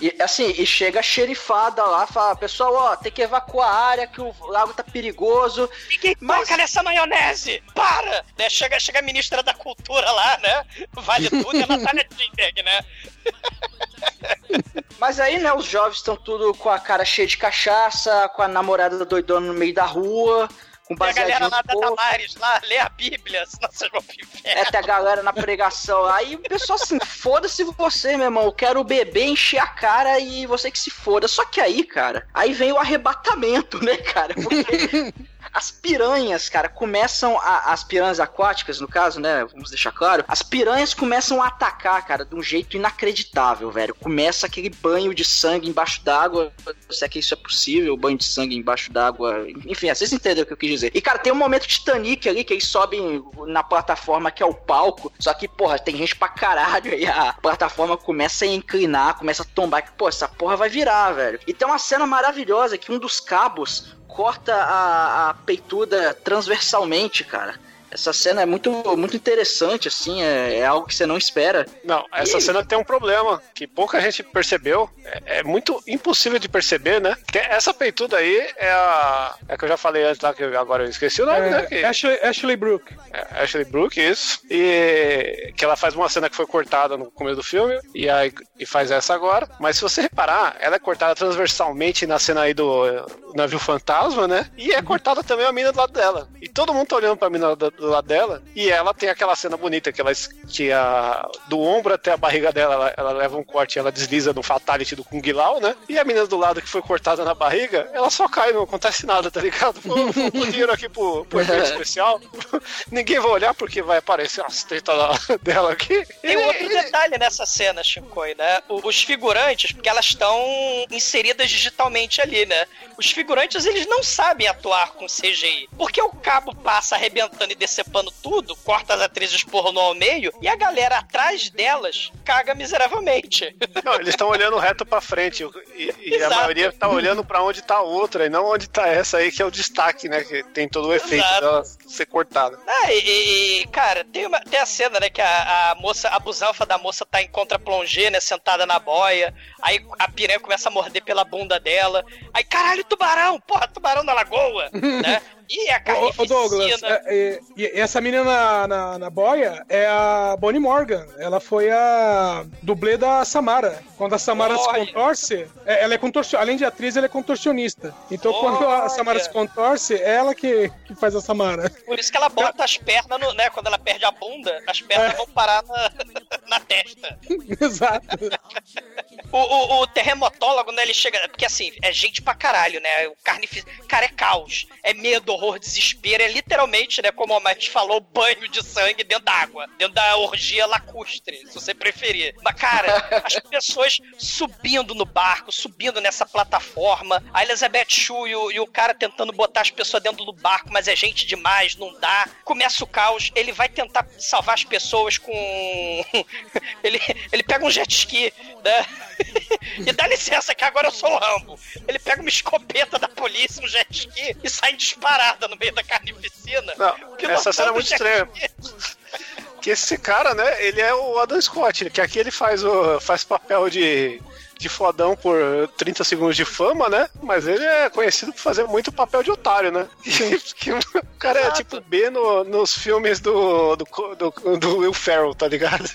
G: E assim, e chega a xerifada lá, fala, pessoal, ó, tem que evacuar a área que o lago tá perigoso.
I: Ninguém toca nessa maionese! Para! Né? Chega, chega a ministra da cultura lá, né? Vale tudo e a Natália Timberg, né?
G: Mas aí, né, os jovens estão tudo com a cara cheia de cachaça, com a namorada doidona no meio da rua, com
I: Tem a galera
G: baseadinho
I: lá da
G: bolso.
I: Damares lá, lê a Bíblia, senão vocês vão pro inferno.
G: É, tem a galera na pregação. Aí o pessoal assim, foda-se você, meu irmão. Eu quero beber, encher a cara e você que se foda. Só que aí, cara, aí vem o arrebatamento, né, cara? Porque as piranhas, cara, começam a, as piranhas aquáticas, no caso, né? Vamos deixar claro. As piranhas começam a atacar, cara, de um jeito inacreditável, velho. Começa aquele banho de sangue embaixo d'água. Se é que isso é possível, banho de sangue embaixo d'água. Enfim, vocês entenderam o que eu quis dizer. E, cara, tem um momento Titanic ali que eles sobem na plataforma que é o palco. Só que, porra, tem gente pra caralho. E a plataforma começa a inclinar, começa a tombar. Que, pô, essa porra vai virar, velho. E tem uma cena maravilhosa que um dos cabos corta a, a peituda transversalmente, cara. Essa cena é muito, muito interessante, assim, é, é algo que você não espera.
J: Não, essa
G: E-
J: cena tem um problema que pouca gente percebeu. É, é muito impossível de perceber, né? Que essa peituda aí é a. É que eu já falei antes lá, que agora eu esqueci o nome, né? Que-
F: É, Ashley, Ashley Brooke.
J: É, Ashley Brooke, isso. E que ela faz uma cena que foi cortada no começo do filme e aí e faz essa agora. Mas se você reparar, ela é cortada transversalmente na cena aí do navio fantasma, né? E é cortada também a mina do lado dela. E todo mundo tá olhando pra mina do, do lado dela. E ela tem aquela cena bonita que ela que a, do ombro até a barriga dela, ela, ela leva um corte e ela desliza no fatality do Kung Lao, né? E a mina do lado que foi cortada na barriga, ela só cai, não acontece nada, tá ligado? Vou pôr dinheiro aqui pro, pro efeito especial. Ninguém vai olhar porque vai aparecer as tetas dela aqui.
I: Tem um outro detalhe nessa cena, Shinkoi, né? O- Os figurantes, porque elas estão inseridas digitalmente ali, né? Os figurantes, eles não sabem atuar com CGI. Porque o cabo passa arrebentando e decepando tudo, corta as atrizes pornô ao meio, e a galera atrás delas caga miseravelmente.
J: Não, eles estão olhando reto pra frente e, e a maioria tá olhando pra onde tá a outra e não onde tá essa aí que é o destaque, né? Que tem todo o efeito
I: Exato.
J: dela ser cortada.
I: Ah, e, e- cara, tem, uma, tem a cena, né, que a, a moça, a busanfa da moça tá em contra-plongé, né, sentada na boia, aí a piranha começa a morder pela bunda dela, aí, caralho, tubarão, porra, tubarão na lagoa, né? E a
F: Ô, ô, Douglas,
I: carnificina...
F: é, é, essa menina na, na, na boia é a Bonnie Morgan. Ela foi a dublê da Samara. Quando a Samara se contorce, é, ela é contorcionista. Além de atriz, ela é contorcionista. Então, quando a. Samara se contorce, é ela que, que faz a Samara.
I: Por isso que ela bota as pernas, no, né, quando ela perde a bunda, as pernas
F: É.
I: vão parar na, na testa.
F: Exato.
I: O, o, o terremotólogo, né, ele chega. Porque assim, é gente pra caralho, né? O carnific... Cara, é caos. É medo, horror, desespero. É literalmente, né, como a gente falou, banho de sangue dentro da água. Dentro da orgia lacustre, se você preferir. Mas, cara, as pessoas subindo no barco, subindo nessa plataforma. A Elizabeth Shue e o, e o cara tentando botar as pessoas dentro do barco, mas é gente demais, não dá. Começa o caos. Ele vai tentar salvar as pessoas com. ele, ele pega um jet ski, né? e dá licença que agora eu sou o Rambo. Ele pega uma escopeta da polícia, um jet ski e sai no meio da carnificina.
J: Não, essa cena é muito estranha. Que esse cara, né, ele é o Adam Scott, que aqui ele faz o faz papel de de fodão por 30 segundos de fama, né? Mas ele é conhecido por fazer muito papel de otário, né? Que o cara é tipo B no- nos filmes do, do, do, do Will Ferrell, tá ligado?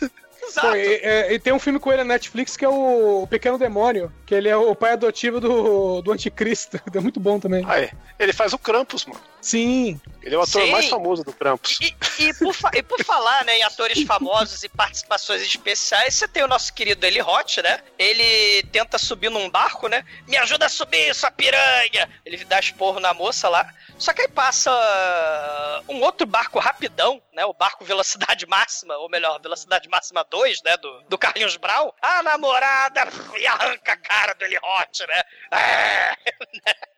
F: Pô, e, é, e tem um filme com ele na Netflix que é o Pequeno Demônio, que ele é o pai adotivo do, do Anticristo. É muito bom também.
J: Ah, é. Ele faz o Krampus, mano.
F: Sim.
J: Ele é o ator
I: Sim.
J: mais famoso do Krampus.
I: E, e por, fa- e por falar né, em atores famosos e participações especiais, você tem o nosso querido Eli Roth, né? Ele tenta subir num barco, né? Me ajuda a subir, sua piranha! Ele dá esporro na moça lá. Só que aí passa um outro barco rapidão, né? O barco Velocidade Máxima, ou melhor, Velocidade Máxima 2, né? Do, do Carlinhos Brau. A namorada e arranca a cara do Eli Roth, né? É.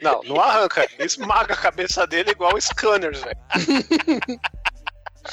J: Não, não arranca. Esmaga a cabeça dele igual o Scanners, velho.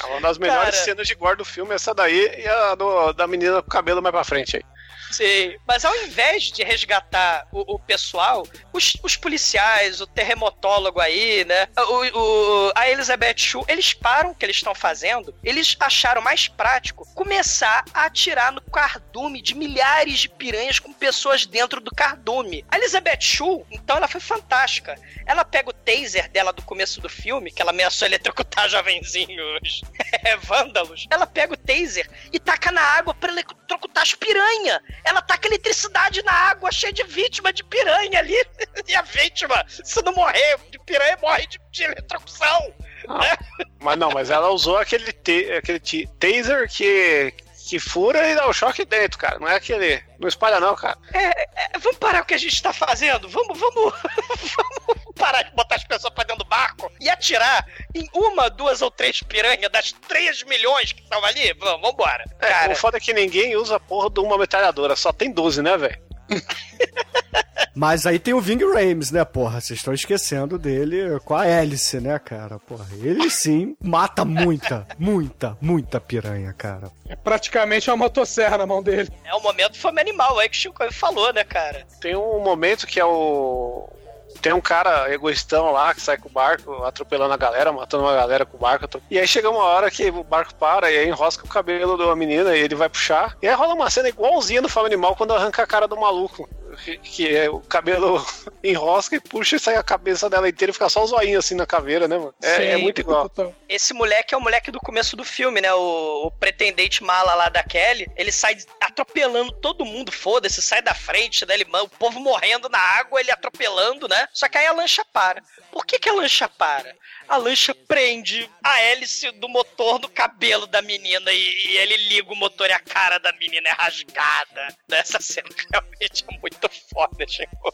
J: É uma das melhores
I: Cara.
J: cenas de gore do filme, essa daí e a do- da menina com o cabelo mais pra frente aí.
I: Sim, mas ao invés de resgatar o, o pessoal, os, os policiais, o terremotólogo aí, né? O, o- a Elizabeth Shue, eles param o que eles estão fazendo, eles acharam mais prático começar a atirar no cardume de milhares de piranhas com pessoas dentro do cardume. A Elizabeth Shue, então, ela foi fantástica. Ela pega o taser dela do começo do filme, que ela ameaçou eletrocutar jovenzinhos é, vândalos. Ela pega o taser e taca na água pra eletrocutar as piranha. Ela taca eletricidade na água, cheia de vítima de piranha ali. E a vítima, se não morrer de piranha, morre de, de eletrocução. né?
J: Mas não, mas ela usou aquele, te- aquele ti- taser que, que fura e dá o choque dentro, cara. Não é aquele. Não espalha, não, cara.
I: É, é, vamos parar o que a gente tá fazendo? Vamos, vamos, vamos parar de botar as pessoas pra dentro do barco e atirar em uma, duas ou três piranhas das 3 milhões que estavam ali? Vamos, vambora.
J: É,
I: Cara,
J: o foda é que ninguém usa a porra de uma metralhadora, só tem 12, né, velho?
H: Mas aí tem o Ving Rames, né, porra? Vocês estão esquecendo dele com a hélice, né, cara? Porra, ele sim mata muita, muita, muita piranha, cara.
F: É praticamente uma motosserra na mão dele.
I: é o momento fome animal aí que o Chico falou, né, cara?
J: Tem um momento que é o. Tem um cara egoístão lá que sai com o barco atropelando a galera, matando uma galera com o barco. E aí chega uma hora que o barco para e aí enrosca o cabelo de uma menina e ele vai puxar. E aí rola uma cena igualzinha no Fome Animal quando arranca a cara do maluco. Que, é o cabelo enrosca e puxa e sai a cabeça dela inteira e fica só o zoinho assim na caveira, né, mano? É, é
F: Sim,
J: muito igual.
F: total.
I: Esse moleque é o moleque do começo do filme, né? O, o pretendente mala lá da Kelly. Ele sai atropelando todo mundo, foda-se, sai da frente, né? Ele, o povo morrendo na água, ele atropelando, né? Só que aí a lancha para. Por que, que a lancha para? A lancha prende a hélice do motor no cabelo da menina e, e ele liga o motor e a cara da menina é rasgada. Essa cena realmente é muito foda, chegou.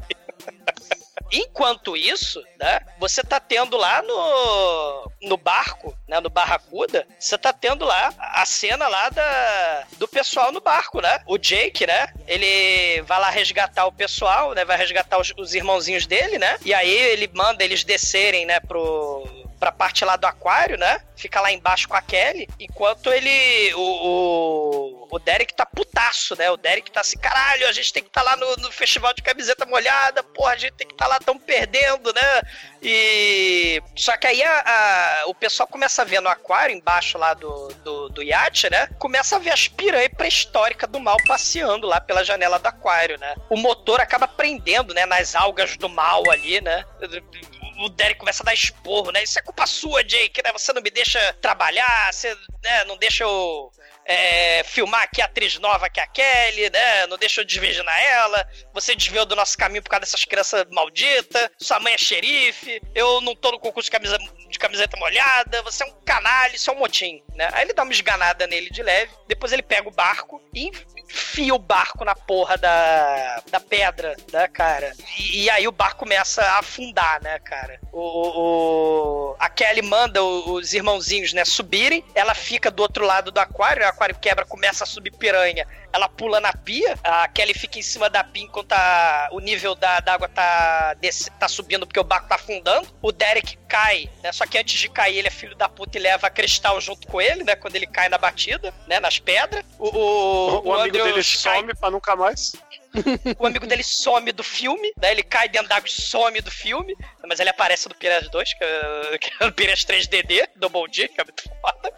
I: Enquanto isso, né, você tá tendo lá no, no barco, né, no Barracuda, você tá tendo lá a cena lá da, do pessoal no barco, né? O Jake, né, ele vai lá resgatar o pessoal, né, vai resgatar os, os irmãozinhos dele, né? E aí ele manda eles descerem, né, pro pra parte lá do aquário, né? Fica lá embaixo com a Kelly, enquanto ele. O, o, o Derek tá putaço, né? O Derek tá assim, caralho, a gente tem que estar tá lá no, no, festival de camiseta molhada, porra, a gente tem que estar tá lá, tão perdendo, né? E. Só que aí a, a, o pessoal começa a ver no aquário, embaixo lá do, do, do iate, né? Começa a ver as piranhas pré-históricas do mal passeando lá pela janela do aquário, né? O motor acaba prendendo, né? Nas algas do mal ali, né? O Derek começa a dar esporro, né? Isso é culpa sua, Jake, né? Você não me deixa trabalhar, você né, não deixa eu é, filmar a atriz nova que é a Kelly, né? Não deixa eu desvirginar ela. Você desviou do nosso caminho por causa dessas crianças malditas. Sua mãe é xerife. Eu não tô no concurso de, camisa, de camiseta molhada. Você é um canalha, isso é um motim, né? Aí ele dá uma esganada nele de leve. Depois ele pega o barco e enfia o barco na porra da, da pedra, né, cara? E, e aí o barco começa a afundar, né, cara? O, o, a Kelly manda os irmãozinhos, né, subirem. Ela fica do outro lado do aquário. O aquário quebra, começa a subir piranha. Ela pula na pia. A Kelly fica em cima da pia enquanto a, o nível da, da água tá, desse, tá subindo porque o barco tá afundando. O Derek cai, né? Só que antes de cair, ele é filho da puta e leva a Cristal junto com ele, né? Quando ele cai na batida, né? Nas pedras. O, o,
J: o, o amigo dele some pra nunca mais.
I: o amigo dele some do filme, né? Ele cai dentro d'água e some do filme. Mas ele aparece no Piratas 2, que é, que é o Piratas 3DD, Double D, que é muito foda.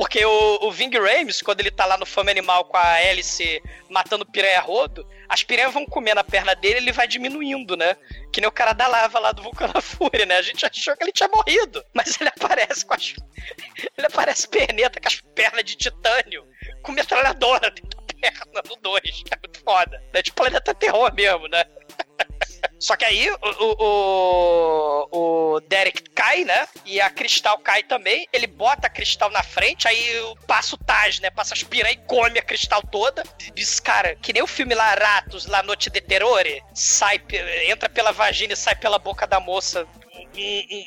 I: Porque o, o Ving Rames, quando ele tá lá no Fome Animal com a hélice matando piranha rodo, as piranhas vão comer na perna dele ele vai diminuindo, né? Que nem o cara da lava lá do Vulcano da Fúria, né? A gente achou que ele tinha morrido, mas ele aparece com as. Ele aparece perneta com as pernas de titânio, com metralhadora dentro da perna no 2, que é muito foda. É tipo planeta terror mesmo, né? Só que aí o, o, o, Derek cai, né? E a Cristal cai também. Ele bota a Cristal na frente, aí passa o Taj, né? Passa as piranha e come a Cristal toda. Diz, cara, que nem o filme lá, Ratos, La Noite de Terrore. Sai, entra pela vagina e sai pela boca da moça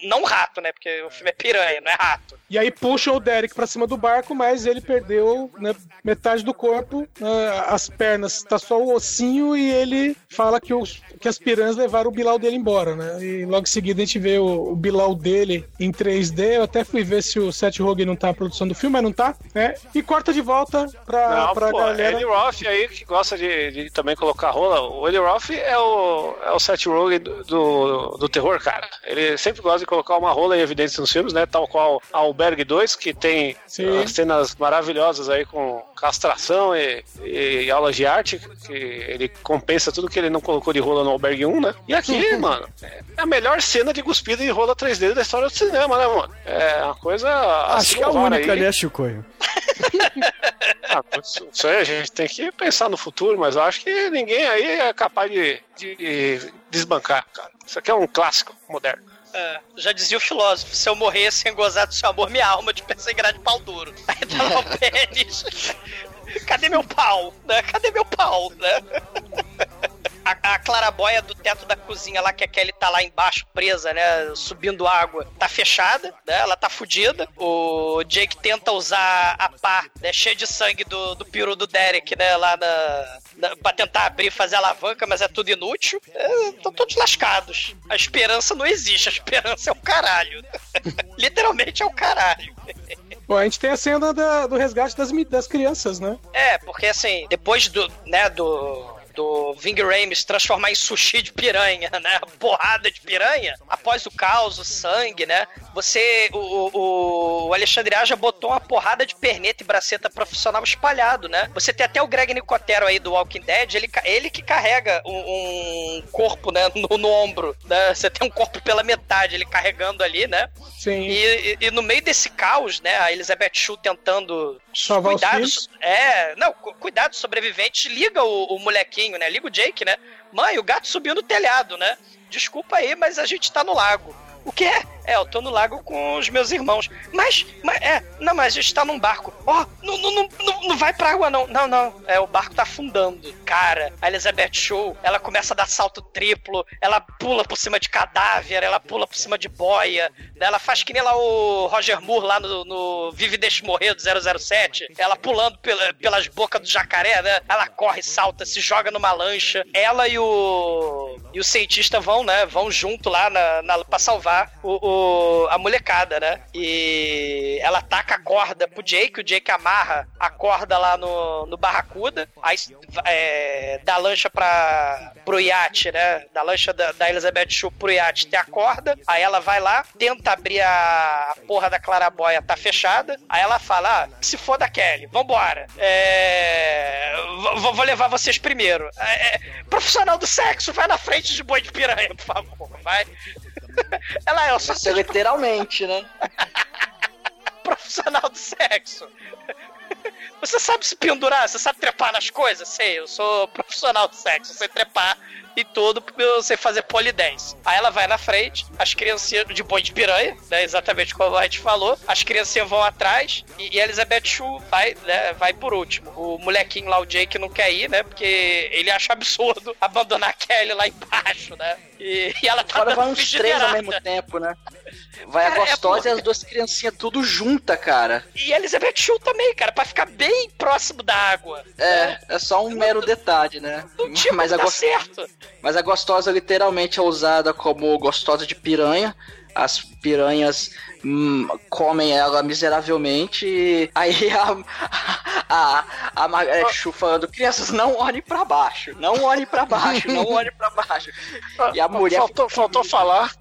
I: não rato, né? Porque o filme é piranha, não é rato.
F: E aí puxam o Derek pra cima do barco, mas ele perdeu né, metade do corpo, né, as pernas, tá só o ossinho e ele fala que, os, que as piranhas levaram o Bilal dele embora, né? E logo em seguida a gente vê o, o Bilal dele em 3D. Eu até fui ver se o Seth Rogen não tá na produção do filme, mas não tá, né? E corta de volta pra,
J: não,
F: pra
J: pô,
F: galera.
J: Eddie Roth aí que gosta de, de também colocar rola. O Eddie Roth é o, é o Seth Rogen do, do, do terror, cara. Ele sempre gosta de colocar uma rola em evidência nos filmes, né? Tal qual Albergue 2, que tem
F: Sim.
J: cenas maravilhosas aí com castração e, e, aulas de arte, que ele compensa tudo que ele não colocou de rola no Albergue 1, né? E aqui, mano, é a melhor cena de cuspida de rola 3D da história do cinema, né, mano? É uma coisa.
H: Acho que é a única, aí. né, Chicoio?
J: ah, isso aí a gente tem que pensar no futuro, mas eu acho que ninguém aí é capaz de, de desbancar, cara. Isso aqui é um clássico moderno.
I: É, já dizia o filósofo: se eu morrer sem gozar do seu amor, minha alma de pensar de pau duro. Aí tá lá o pênis. Cadê meu pau? Né? Cadê meu pau? Né? A, a, clarabóia do teto da cozinha lá, que a Kelly tá lá embaixo, presa, né? Subindo água, tá fechada, né? Ela tá fudida. O Jake tenta usar a pá, né? Cheia de sangue do, do peru do Derek, né? Lá na, na, pra tentar abrir e fazer a alavanca, mas é tudo inútil. Estão é, todos lascados. A esperança não existe, a esperança é o caralho. Literalmente é o caralho.
F: Bom, a gente tem a cena da, do resgate das, das crianças, né?
I: É, porque assim, depois do, né, do do Ving Rhames transformar em sushi de piranha, né? Porrada de piranha. Após o caos, o sangue, né? Você, o, o, Alexandre Aja botou uma porrada de perneta e braceta profissional espalhado, né? Você tem até o Greg Nicotero aí do Walking Dead, ele, ele que carrega um, um corpo, né? No, no, ombro, né? Você tem um corpo pela metade, ele carregando ali, né?
F: Sim.
I: E, e, e no meio desse caos, né? A Elizabeth Shue tentando
F: Salvar
I: cuidados. É, não, cu- cuidados sobreviventes, liga o, o molequinho, né? Liga o Jake, né? Mãe, o gato subiu no telhado, né? Desculpa aí, mas a gente tá no lago. O quê? É, eu tô no lago com os meus irmãos. Mas, mas é, não, mas a gente tá num barco. Ó, não, não, não, não, não vai pra água, não. Não, não, é, o barco tá afundando. Cara, a Elizabeth Show, ela começa a dar salto triplo, ela pula por cima de cadáver, ela pula por cima de boia, né? ela faz que nem lá o Roger Moore lá no, no Vive Deixe Morrer do 007, ela pulando pela- pelas bocas do jacaré, né? Ela corre, salta, se joga numa lancha. Ela e o e o cientista vão, né? Vão junto lá na, na, pra salvar o, o- a molecada, né? E ela taca a corda pro Jake, o Jake amarra a corda lá no, no Barracuda, aí é, da lancha pra, pro iate, né? Da lancha da, da Elizabeth Shue pro iate tem a corda, aí ela vai lá, tenta abrir a, a porra da clarabóia, tá fechada, aí ela fala, ah, se for da Kelly, vambora. É, vou, vou levar vocês primeiro. É, é, profissional do sexo, vai na frente de boi de piranha, por favor, vai. Ela é, eu só
G: é literalmente, né?
I: profissional do sexo. Você sabe se pendurar? Você sabe trepar nas coisas? Sei, eu sou profissional do sexo. Eu sei trepar e tudo, eu sei fazer polidense. Aí ela vai na frente, as criancinhas de boi de piranha, né? Exatamente como a gente falou. As criancinhas vão atrás e, e a Elizabeth Shue vai, né, vai por último. O molequinho lá, o Jake, não quer ir, né? Porque ele acha absurdo abandonar a Kelly lá embaixo, né? E, e ela tá
G: Agora vai uns três ao mesmo tempo, né? Vai
I: Cara,
G: a
I: é
G: gostosa
I: porque-
G: e as duas criancinhas tudo junta, cara.
I: E a Elizabeth Shue também, cara, pra ficar bem próximo da água.
G: É, é só um mero detalhe, né?
I: tinha
G: Mas a,
I: como dar
G: gos-
I: certo.
G: Mas a gostosa literalmente é usada como gostosa de piranha. As piranhas hum, comem ela miseravelmente. E aí a, a, a Margaret Chu falando: crianças, não olhem pra baixo, não olhem pra baixo, não olhem pra baixo. E a mulher.
J: Faltou, faltou falar.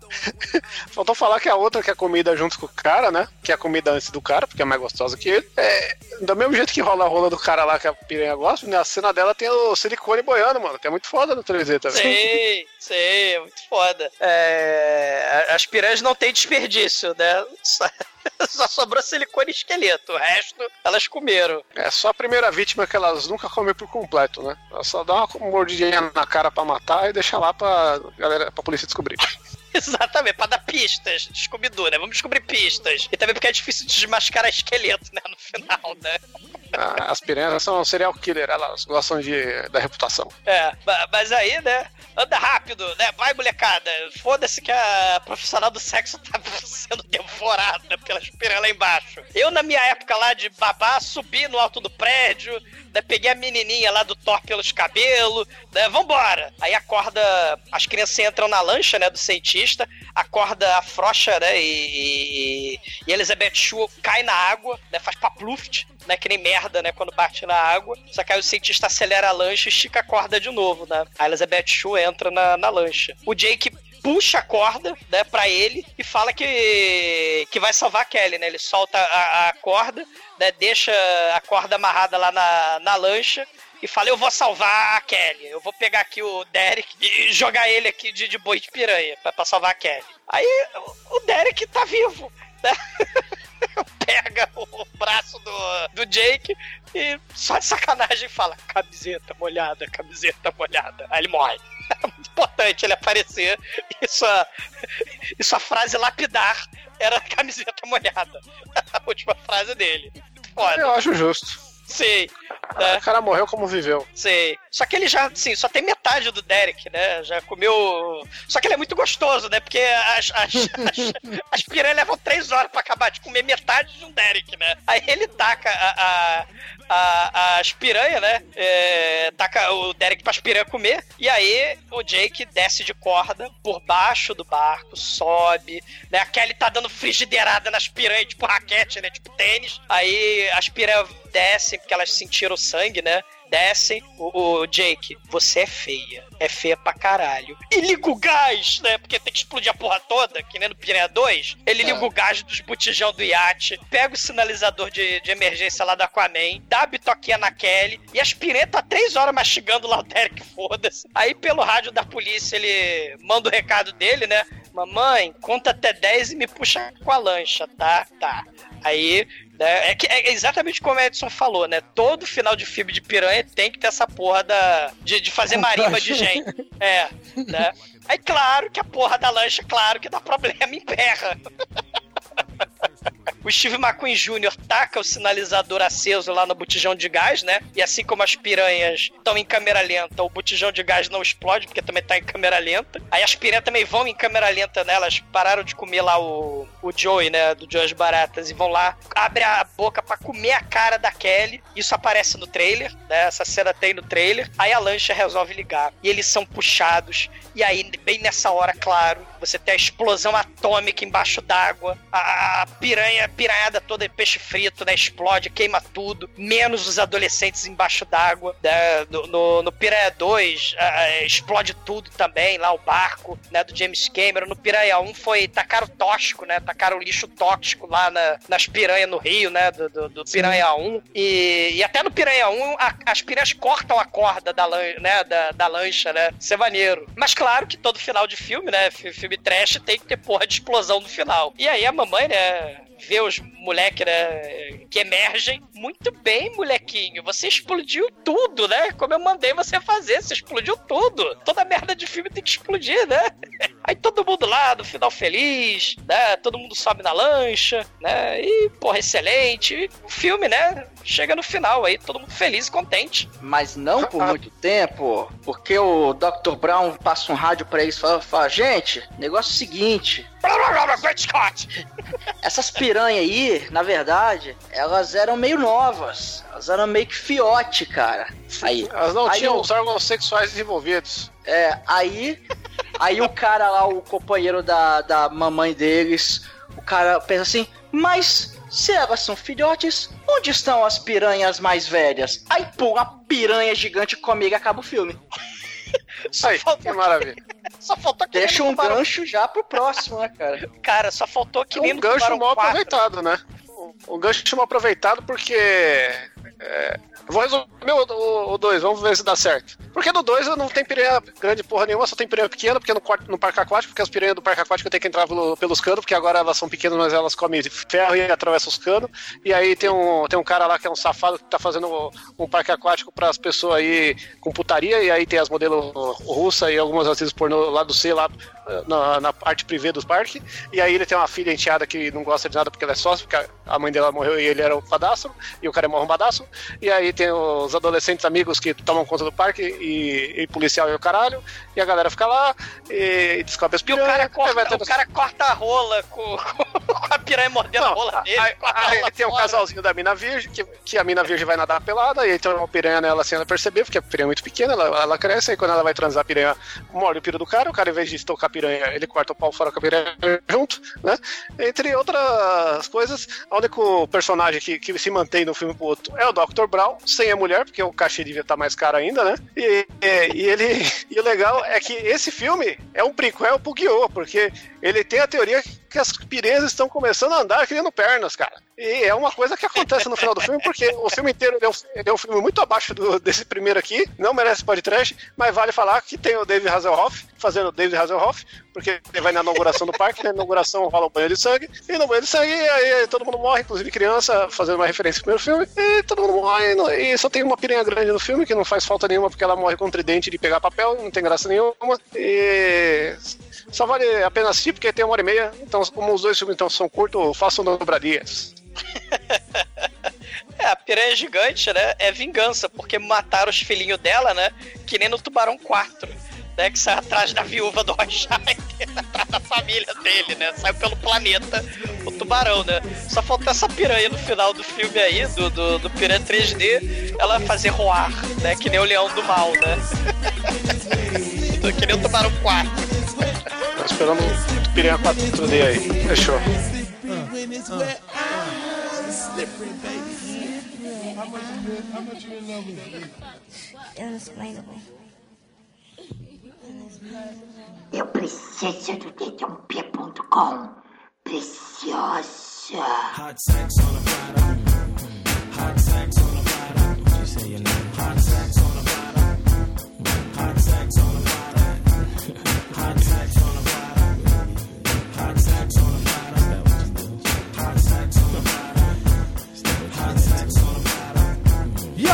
J: faltou falar que a outra que é comida junto com o cara, né? Que é a comida antes do cara, porque é mais gostosa que ele. É, do mesmo jeito que rola a rola do cara lá que a piranha gosta, na cena dela tem o silicone boiando, mano. Que é muito foda no 3D também.
I: Sei, sei, é muito foda. É, as piranhas não têm desperdício, né? Só, só sobrou silicone e esqueleto. O resto elas comeram.
J: É só a primeira vítima que elas nunca comem por completo, né? Ela só dá uma mordidinha na cara pra matar e deixa lá pra galera, pra polícia descobrir.
I: Exatamente, pra dar pistas. Scooby-Doo, né? Vamos descobrir pistas. E também porque é difícil desmascarar esqueleto, né? No final, né?
J: Ah, As piranhas são serial killer, elas gostam de, da reputação.
I: É, ma- mas aí, né? Anda rápido, né? Vai, molecada. Foda-se que a profissional do sexo tá sendo devorada pelas piranhas lá embaixo. Eu, na minha época lá de babá, subi no alto do prédio, né? Peguei a menininha lá do Thor pelos cabelos, né? Vambora. Aí a corda, as crianças entram na lancha, né? Do cientista, a corda afrouxa, né? E, e, e Elizabeth Shue cai na água, né? Faz papluft, né? Que nem merda, né? Quando bate na água. Só que aí o cientista acelera a lancha e estica a corda de novo, né? A Elizabeth Shue entra na, na lancha. O Jake puxa a corda, né, pra ele e fala que, que vai salvar a Kelly, né? Ele solta a, a corda, né, deixa a corda amarrada lá na, na lancha e fala, eu vou salvar a Kelly. Eu vou pegar aqui o Derek e jogar ele aqui de, de boi de piranha pra, pra salvar a Kelly. Aí o- Derek tá vivo, né? Pega o braço do, do Jake e só de sacanagem fala, camiseta molhada, camiseta molhada. Aí ele morre. É muito importante ele aparecer e sua, e sua frase lapidar era camiseta molhada. A última frase dele. Foda.
J: Eu acho justo.
I: Sei.
J: O cara morreu como viveu.
I: Sei. Só que ele já, assim, só tem metade do Derek, né? Já comeu. Só que ele é muito gostoso, né? Porque as, as, as, as piranhas levam três horas pra acabar de comer metade de um Derek, né? Aí ele taca a, a, a, as piranhas, né? É, taca o Derek pras piranhas comer. E aí o Jake desce de corda por baixo do barco, sobe, né? A Kelly tá dando frigideirada nas piranhas, tipo raquete, né? Tipo tênis. Aí as piranhas descem porque elas sentiram o sangue, né? descem, o, o Jake, você é feia. É feia pra caralho. E liga o gás, né? Porque tem que explodir a porra toda, que nem no Piranha 2. Ele liga o gás dos botijão do iate, pega o sinalizador de, de emergência lá do Aquaman, dá a bitoquinha na Kelly, e as piranhas tá três horas mastigando lá o Derek, foda-se. Aí pelo rádio da polícia ele manda o recado dele, né? Mamãe, conta até 10 e me puxa com a lancha, tá? Tá. Aí, né, é, que, é exatamente como a Edson falou, né? Todo final de filme de piranha tem que ter essa porra da, de, de fazer marimba de gente. É, né? Aí, claro que a porra da lancha, claro que dá problema, emperra. O Steve McQueen Jr. taca o sinalizador aceso lá no botijão de gás, né? E assim como as piranhas estão em câmera lenta, o botijão de gás não explode, porque também tá em câmera lenta. Aí as piranhas também vão em câmera lenta, né? Elas pararam de comer lá o, o Joey, né? Do Joey Baratas, e vão lá, abre a boca para comer a cara da Kelly. Isso aparece no trailer, né? Essa cena tem no trailer. Aí a lancha resolve ligar. E eles são puxados. E aí, bem nessa hora, claro, você tem a explosão atômica embaixo d'água. A, a piranha, piranhada toda peixe frito, né? Explode, queima tudo. Menos os adolescentes embaixo d'água. Né? No, no, no Piranha 2, a, explode tudo também, lá o barco, né? Do James Cameron. No Piranha 1 foi tacar o tóxico, né? Tacaram lixo tóxico lá na, nas piranhas no Rio, né? Do, do, do Piranha 1. E, e até no Piranha 1, a, as piranhas cortam a corda da, lan, né? da, da lancha, né? Isso é maneiro. Mas claro que todo final de filme, né? Filme trash tem que ter porra de explosão no final. E aí a mamãe, né? Vê os moleques né, que emergem. Muito bem, molequinho. Você explodiu tudo, né? Como eu mandei você fazer. Você explodiu tudo. Toda merda de filme tem que explodir, né? Aí todo mundo lá, no final feliz, né? Todo mundo sobe na lancha, né? E, porra, excelente. o filme, né? Chega no final aí, todo mundo feliz e contente.
G: Mas não por muito tempo, porque o Dr. Brown passa um rádio pra eles e fala, fala, gente, negócio é o seguinte. Essas piranhas aí, na verdade, elas eram meio novas. Elas eram meio que fiote, cara. Aí,
J: Elas não
G: aí
J: tinham
G: eu-
J: os órgãos sexuais desenvolvidos.
G: É, aí. Aí o cara lá, o companheiro da, da mamãe deles, o cara pensa assim, mas se elas são filhotes, onde estão as piranhas mais velhas? Aí, pô, uma piranha gigante comigo e acaba o filme.
J: Aí, que maravilha.
I: Só faltou que
G: Deixa
I: nem
G: um
I: Tubarão-
G: gancho já pro próximo, né, cara?
I: Cara, só faltou que
J: É
I: nem
J: um
I: no
J: gancho
I: Tubarão
J: mal
I: 4.
J: aproveitado, né? O, gancho mal aproveitado porque. é, vou resumir o 2, vamos ver se dá certo. Porque no 2 não tem piranha grande porra nenhuma, só tem piranha pequena, porque no, no parque aquático, porque as piranhas do parque aquático tem que entrar pelo- pelos canos, porque agora elas são pequenas, mas elas comem ferro e atravessam os canos. E aí tem um, tem um cara lá que é um safado que tá fazendo um parque aquático para as pessoas aí com putaria, e aí tem as modelos russas e algumas vezes pornô lá do C, lá na, na parte privê dos parques. E aí ele tem uma filha enteada que não gosta de nada porque ela é sócia, porque a- mãe dela morreu e ele era um padastro, e o cara é mó arrombadaço. E aí tem os adolescentes amigos que tomam conta do parque e, e policial e o caralho. E a galera fica lá e, e descobre as
I: E o
J: piranhas.
I: cara, corta,
J: tendo-
I: o cara corta a rola com, com a piranha mordendo a rola dele.
J: Aí,
I: a
J: aí
I: rola
J: tem um
I: fora.
J: casalzinho da mina virgem, que, que a mina virgem vai nadar pelada, e aí tem uma piranha nela sem ela perceber, porque a piranha é muito pequena, ela, ela cresce, aí quando ela vai transar, a piranha morde o piro do cara, o cara, em vez de estocar piranha, ele corta o pau fora com a piranha junto, né? Entre outras coisas, o único personagem que, que se mantém no filme pro outro é o Dr. Brown, sem a mulher, porque o cachê devia estar mais caro ainda, né? E, e, e ele. E o legal é que esse filme é um prequel pro Guiô, porque ele tem a teoria que as piranhas estão começando a andar criando pernas, cara. E é uma coisa que acontece no final do filme, porque o filme inteiro é um, é um filme muito abaixo do- desse primeiro aqui, não merece podcast, mas vale falar que tem o David Hasselhoff, fazendo o David Hasselhoff, porque ele vai na inauguração do parque, na inauguração rola um banho de sangue, e no banho de sangue aí todo mundo morre, inclusive criança, fazendo uma referência ao primeiro filme, e todo mundo morre, e só tem uma piranha grande no filme, que não faz falta nenhuma, porque ela morre com tridente de pegar papel, não tem graça nenhuma, e só vale a pena assistir, porque tem uma hora e meia, então como os dois filmes então, são curtos, façam dobradias.
I: É, a piranha gigante, né? É vingança, porque mataram os filhinhos dela, né? Que nem no Tubarão 4. Sai atrás da viúva do Scheider, atrás da família dele, né? Saiu pelo planeta o tubarão, né? Só falta essa piranha no final do filme aí, do, do, do Piranha 3D, ela fazer roar, né? Que nem o Leão do Mal, né? que nem o Tubarão 4.
J: Tô esperando o Piranha 4D aí. Fechou.
L: Eu preciso do dedãop.com. Preciosa.
M: Hot sex on a platter. Hot sex on a name? Hot sex on a platter. Hot sex on a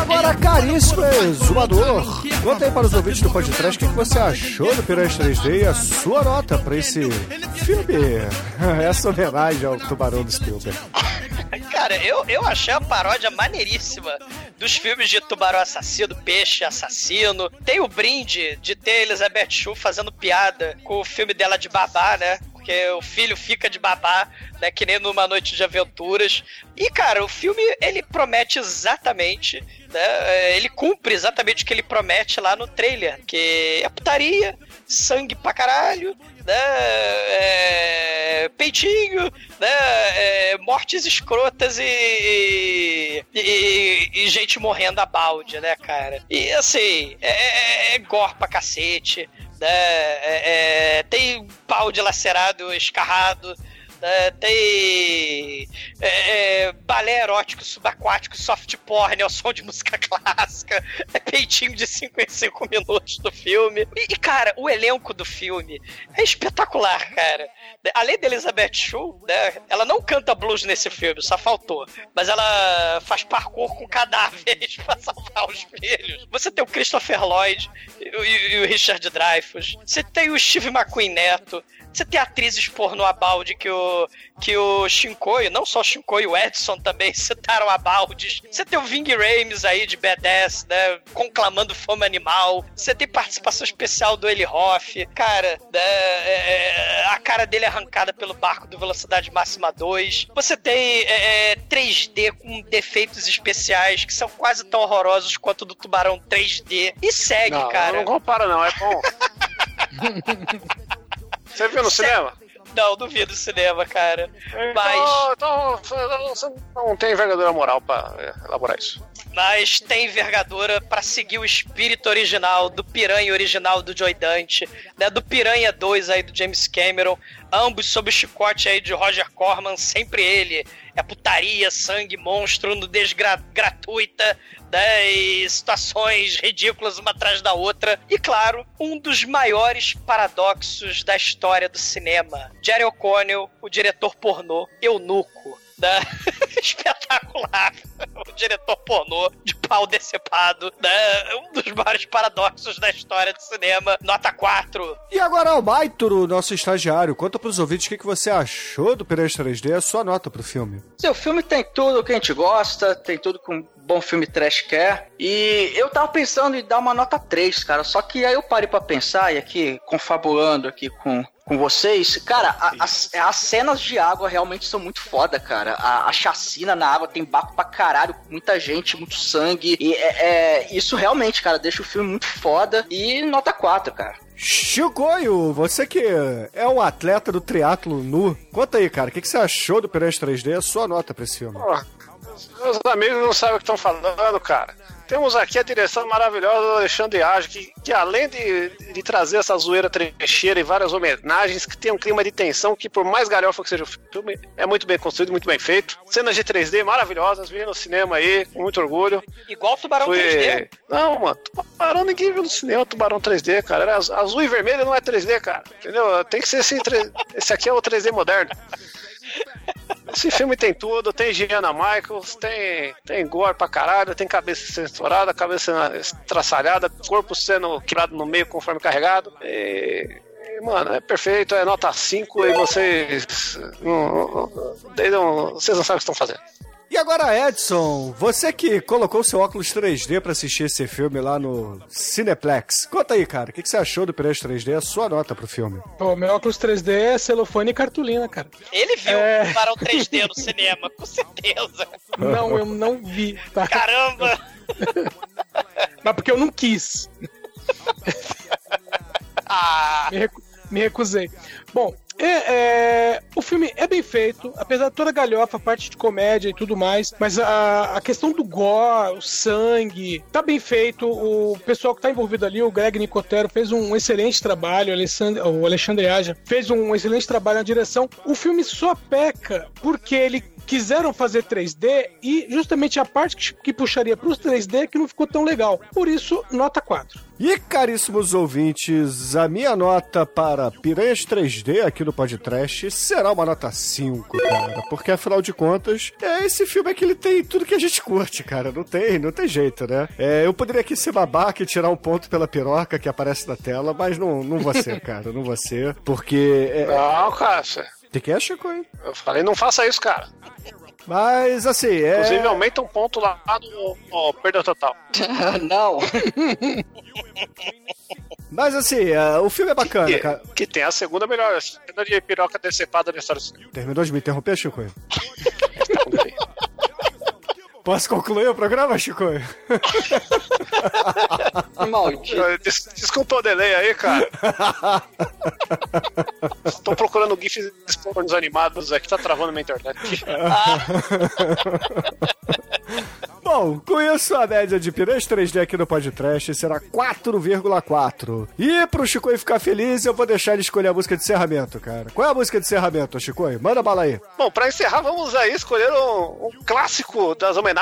H: agora, caríssimo exumador, conta aí para os ouvintes do podcast o que que você achou do Piranha 3D e a sua nota para esse filme. Essa homenagem ao Tubarão do Spielberg.
I: Cara, eu, eu achei a paródia maneiríssima dos filmes de tubarão assassino, peixe assassino. Tem o brinde de ter Elizabeth Shue fazendo piada com o filme dela de babá, né? Porque o filho fica de babá, né? Que nem numa noite de aventuras. E, cara, o filme, ele promete exatamente, né? Ele cumpre exatamente o que ele promete lá no trailer. Que é putaria, sangue pra caralho, né? É, peitinho, né? É, mortes escrotas e, e, e gente morrendo a balde, né, cara? E assim, é, é, é gore pra cacete, né? É, é, tem pau dilacerado, escarrado. Né? tem é, é, balé erótico, subaquático, soft porn ao som de música clássica, é peitinho de 5 em 5 minutos do filme. E, e, cara, o elenco do filme é espetacular, cara. Além da Elizabeth Shue, né, ela não canta blues nesse filme, só faltou. Mas ela faz parkour com cadáveres pra salvar os filhos. Você tem o Christopher Lloyd e, e- e o Richard Dreyfuss. Você tem o Steve McQueen Neto. Você tem atrizes porno a balde que o, que o Shinkoio, não só o Shinkoio, o Edson também citaram a baldes. Você tem o Ving Rames aí de B10, né, conclamando fome animal. Você tem participação especial do Eli Hoff. Cara, né, é, a cara dele arrancada pelo barco do Velocidade Máxima 2. Você tem é, é, 3D com defeitos especiais que são quase tão horrorosos quanto o do Tubarão 3D. E segue,
J: Não,
I: cara.
J: não compara não, é bom. Você viu no cinema?
I: Não, duvido cinema, cara. Mas.
J: Então, então, você não tem envergadura moral pra elaborar isso.
I: mas tem envergadura pra seguir o espírito original do Piranha original do Joy Dante, né, do Piranha 2 aí do James Cameron, ambos sob o chicote aí de Roger Corman, sempre ele. É putaria, sangue, monstro, nudez gra gratuita, né, e situações ridículas uma atrás da outra. E claro, um dos maiores paradoxos da história do cinema. Jerry O'Connell, o diretor pornô, eunuco. Né? Espetacular. O diretor pornô de pau decepado, né? Um dos maiores paradoxos da história do cinema. Nota 4.
H: E agora, Albaituro, nosso estagiário, conta pros ouvintes o que que você achou do Piranha 3D, a sua nota pro filme.
G: Seu filme tem tudo que a gente gosta, tem tudo que um bom filme trash quer. E eu tava pensando em dar uma nota 3, cara. Só que aí eu parei pra pensar, e aqui, confabulando aqui com, com vocês, cara, a- as, as cenas de água realmente são muito foda, cara. A, a chacina na água tem barco pra caralho, muita gente, muito sangue. E é, é- isso realmente, cara, deixa o filme muito foda. E nota 4, cara.
H: Chicoio, você que é um atleta do triatlo nu, conta aí, cara, o que que você achou do Piranha 3D, a sua nota pra esse filme.
J: Pô, meus amigos não sabem o que estão falando, cara. Temos aqui a direção maravilhosa do Alexandre Age, que, que além de, de trazer essa zoeira trecheira e várias homenagens, que tem um clima de tensão que, por mais galhofa que seja o filme, é muito bem construído, muito bem feito. Cenas de 3D maravilhosas, vi no cinema aí, com muito orgulho.
I: Igual o Tubarão 3D.
J: Não, mano, Tubarão ninguém viu no cinema, Tubarão 3D, cara. Era az- azul e vermelho não é 3D, cara. Entendeu? Tem que ser esse. 3 Esse aqui é o 3D moderno. Esse filme tem tudo, tem Gianna Michaels, tem, tem gore pra caralho, tem cabeça censurada, cabeça estraçalhada, corpo sendo quebrado no meio conforme carregado. E, mano, é perfeito, é nota 5 e vocês. não- não- não- vocês não sabem o que estão fazendo.
H: E agora, Edson, você que colocou seu óculos 3D pra assistir esse filme lá no Cineplex, conta aí, cara, o que que você achou do Piranha 3D, a sua nota pro filme.
F: Pô, meu óculos 3D é celofane e cartolina, cara.
I: Ele viu
F: É.
I: o Tubarão 3D no cinema, com certeza.
F: Não, eu não vi, tá?
I: Caramba!
F: Mas porque eu não quis.
I: Ah,
F: Me, recu- me recusei. Bom, É, é, o filme é bem feito, apesar de toda a galhofa, a parte de comédia e tudo mais, mas a, a questão do gore, o sangue, tá bem feito. O pessoal que tá envolvido ali, o Greg Nicotero, fez um excelente trabalho, o Alexandre, o Alexandre Aja fez um excelente trabalho na direção. O filme só peca porque ele quiseram fazer 3D e justamente a parte que, que puxaria para os 3D que não ficou tão legal. Por isso, nota 4.
H: E caríssimos ouvintes, a minha nota para Piranhas 3D aqui no podcast será uma nota 5, cara. Porque afinal de contas, é, esse filme é que ele tem tudo que a gente curte, cara. Não tem, não tem jeito, né? É, eu poderia aqui ser babaca e tirar um ponto pela piroca que aparece na tela, mas não, não vou ser, cara. Não vou ser. Porque. É...
J: Não, Cássio.
H: O que é, Chico? Hein?
J: Eu falei, não faça isso, cara.
H: Mas assim, é.
J: Inclusive, aumenta um ponto lá no, no perda total.
G: não.
H: Mas assim, uh, o filme é bacana,
J: que,
H: cara.
J: Que tem a segunda melhor cena de piroca decepada na história do cinema.
H: Terminou de me interromper, Chico? Posso concluir o programa, Chico?
G: Maldito.
J: Des desculpa o delay aí, cara. Estou procurando GIFs de animados aqui, tá travando minha internet.
H: Bom, com isso a média de Piranhas 3D aqui no podcast será 4,4. E pro Chico ficar feliz, eu vou deixar ele escolher a música de encerramento, cara. Qual é a música de encerramento, Chico? Manda bala aí.
J: Bom, pra encerrar, vamos aí escolher um, um clássico das homenagens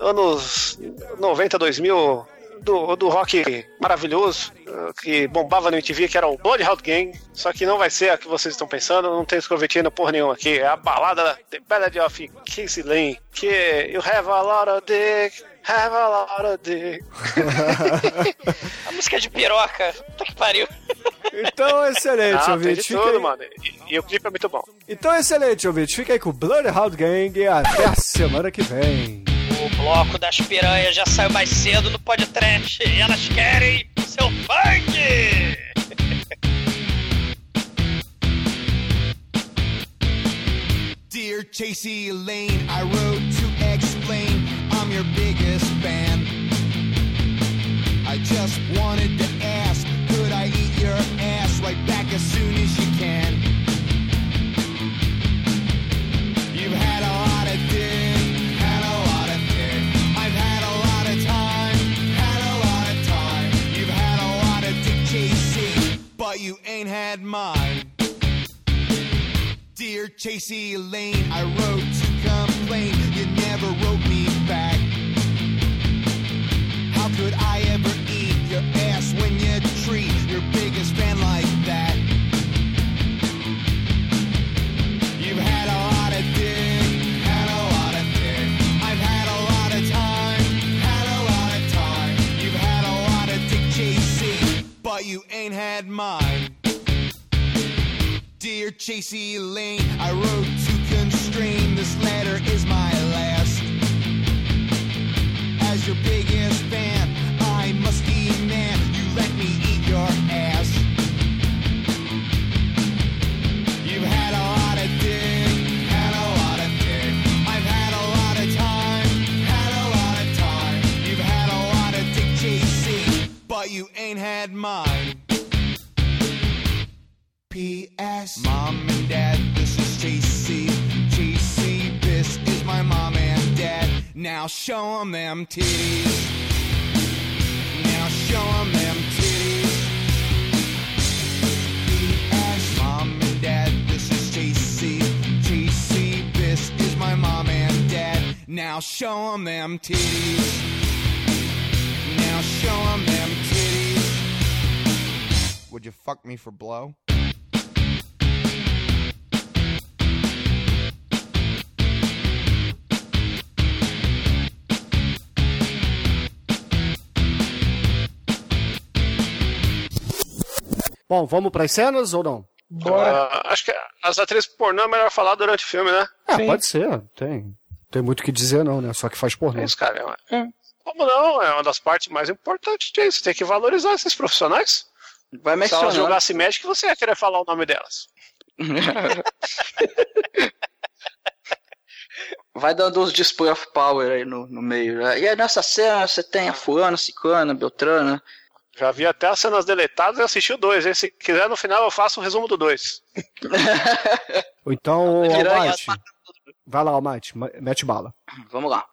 J: anos 90, 2000 do, do rock maravilhoso que bombava no MTV, que era o Bloodhound Gang. Só que não vai ser a que vocês estão pensando, não tem escrovetina porra nenhuma aqui. É a balada The Ballad of Casey Lane, que You have a lot of dick, have a lot of dick.
I: a música de piroca, puta que pariu.
H: Então, excelente,
J: ah,
H: ouvinte.
J: Fica tudo, aí... mano. E, e, o clipe é muito bom.
H: Então, excelente, ouvinte. Fica aí com o Bloodhound Gang e até a semana que vem.
I: O bloco das piranhas já saiu mais cedo no podcast elas querem seu funk!
M: Dear Chasey Lane, I wrote to explain I'm your biggest fan. I just wanted to ask, could I eat your ass right back as soon as you can? You've had a lot of dick, had a lot of dick. I've had a lot of time, had a lot of time. You've had a lot of dick chasing, but you ain't had mine. Dear Chasey Lane, I wrote to complain. Never wrote me back. How could I ever eat your ass when you treat your biggest fan like that? You've had a lot of dick, had a lot of dick. I've had a lot of time, had a lot of time. You've had a lot of dick chasing, but you ain't had mine. Dear Chasey Lane, I wrote to constrain. This letter is my last. Your biggest fan, I must demand you let me eat your ass. You've had a lot of dick, had a lot of dick. I've had a lot of time, had a lot of time. You've had a lot of dick chasing, but you ain't had mine. P.S. Mom and Dad, this is JC. JC, this is my mom and dad. Now show 'em them titties. Now show 'em them titties. P.S. Mom and Dad, this is JC. JC, this is my mom and dad. Now show 'em them titties. Now show 'em them titties. Would you fuck me for blow?
H: Bom, vamos para as cenas ou não?
F: Bora.
J: Uh, acho que as atrizes pornô é melhor falar durante o filme, né?
H: É, pode ser. Tem. Tem muito o que dizer, não, né? Só que faz pornô.
J: É isso, cara. É. Como não? É uma das partes mais importantes disso. Tem que valorizar esses profissionais.
G: Vai
J: Se
G: mencionar.
J: elas jogassem Magic, você ia querer falar o nome delas.
G: Vai dando uns display of power aí no, no meio. né? E aí nessa cena você tem a fulana, ciclana, beltrana.
J: Já vi até as cenas deletadas e assisti o 2. Se quiser, no final eu faço um resumo do 2.
H: Ou então, Almighty. Vai lá, Almighty, mete bala.
G: Vamos lá.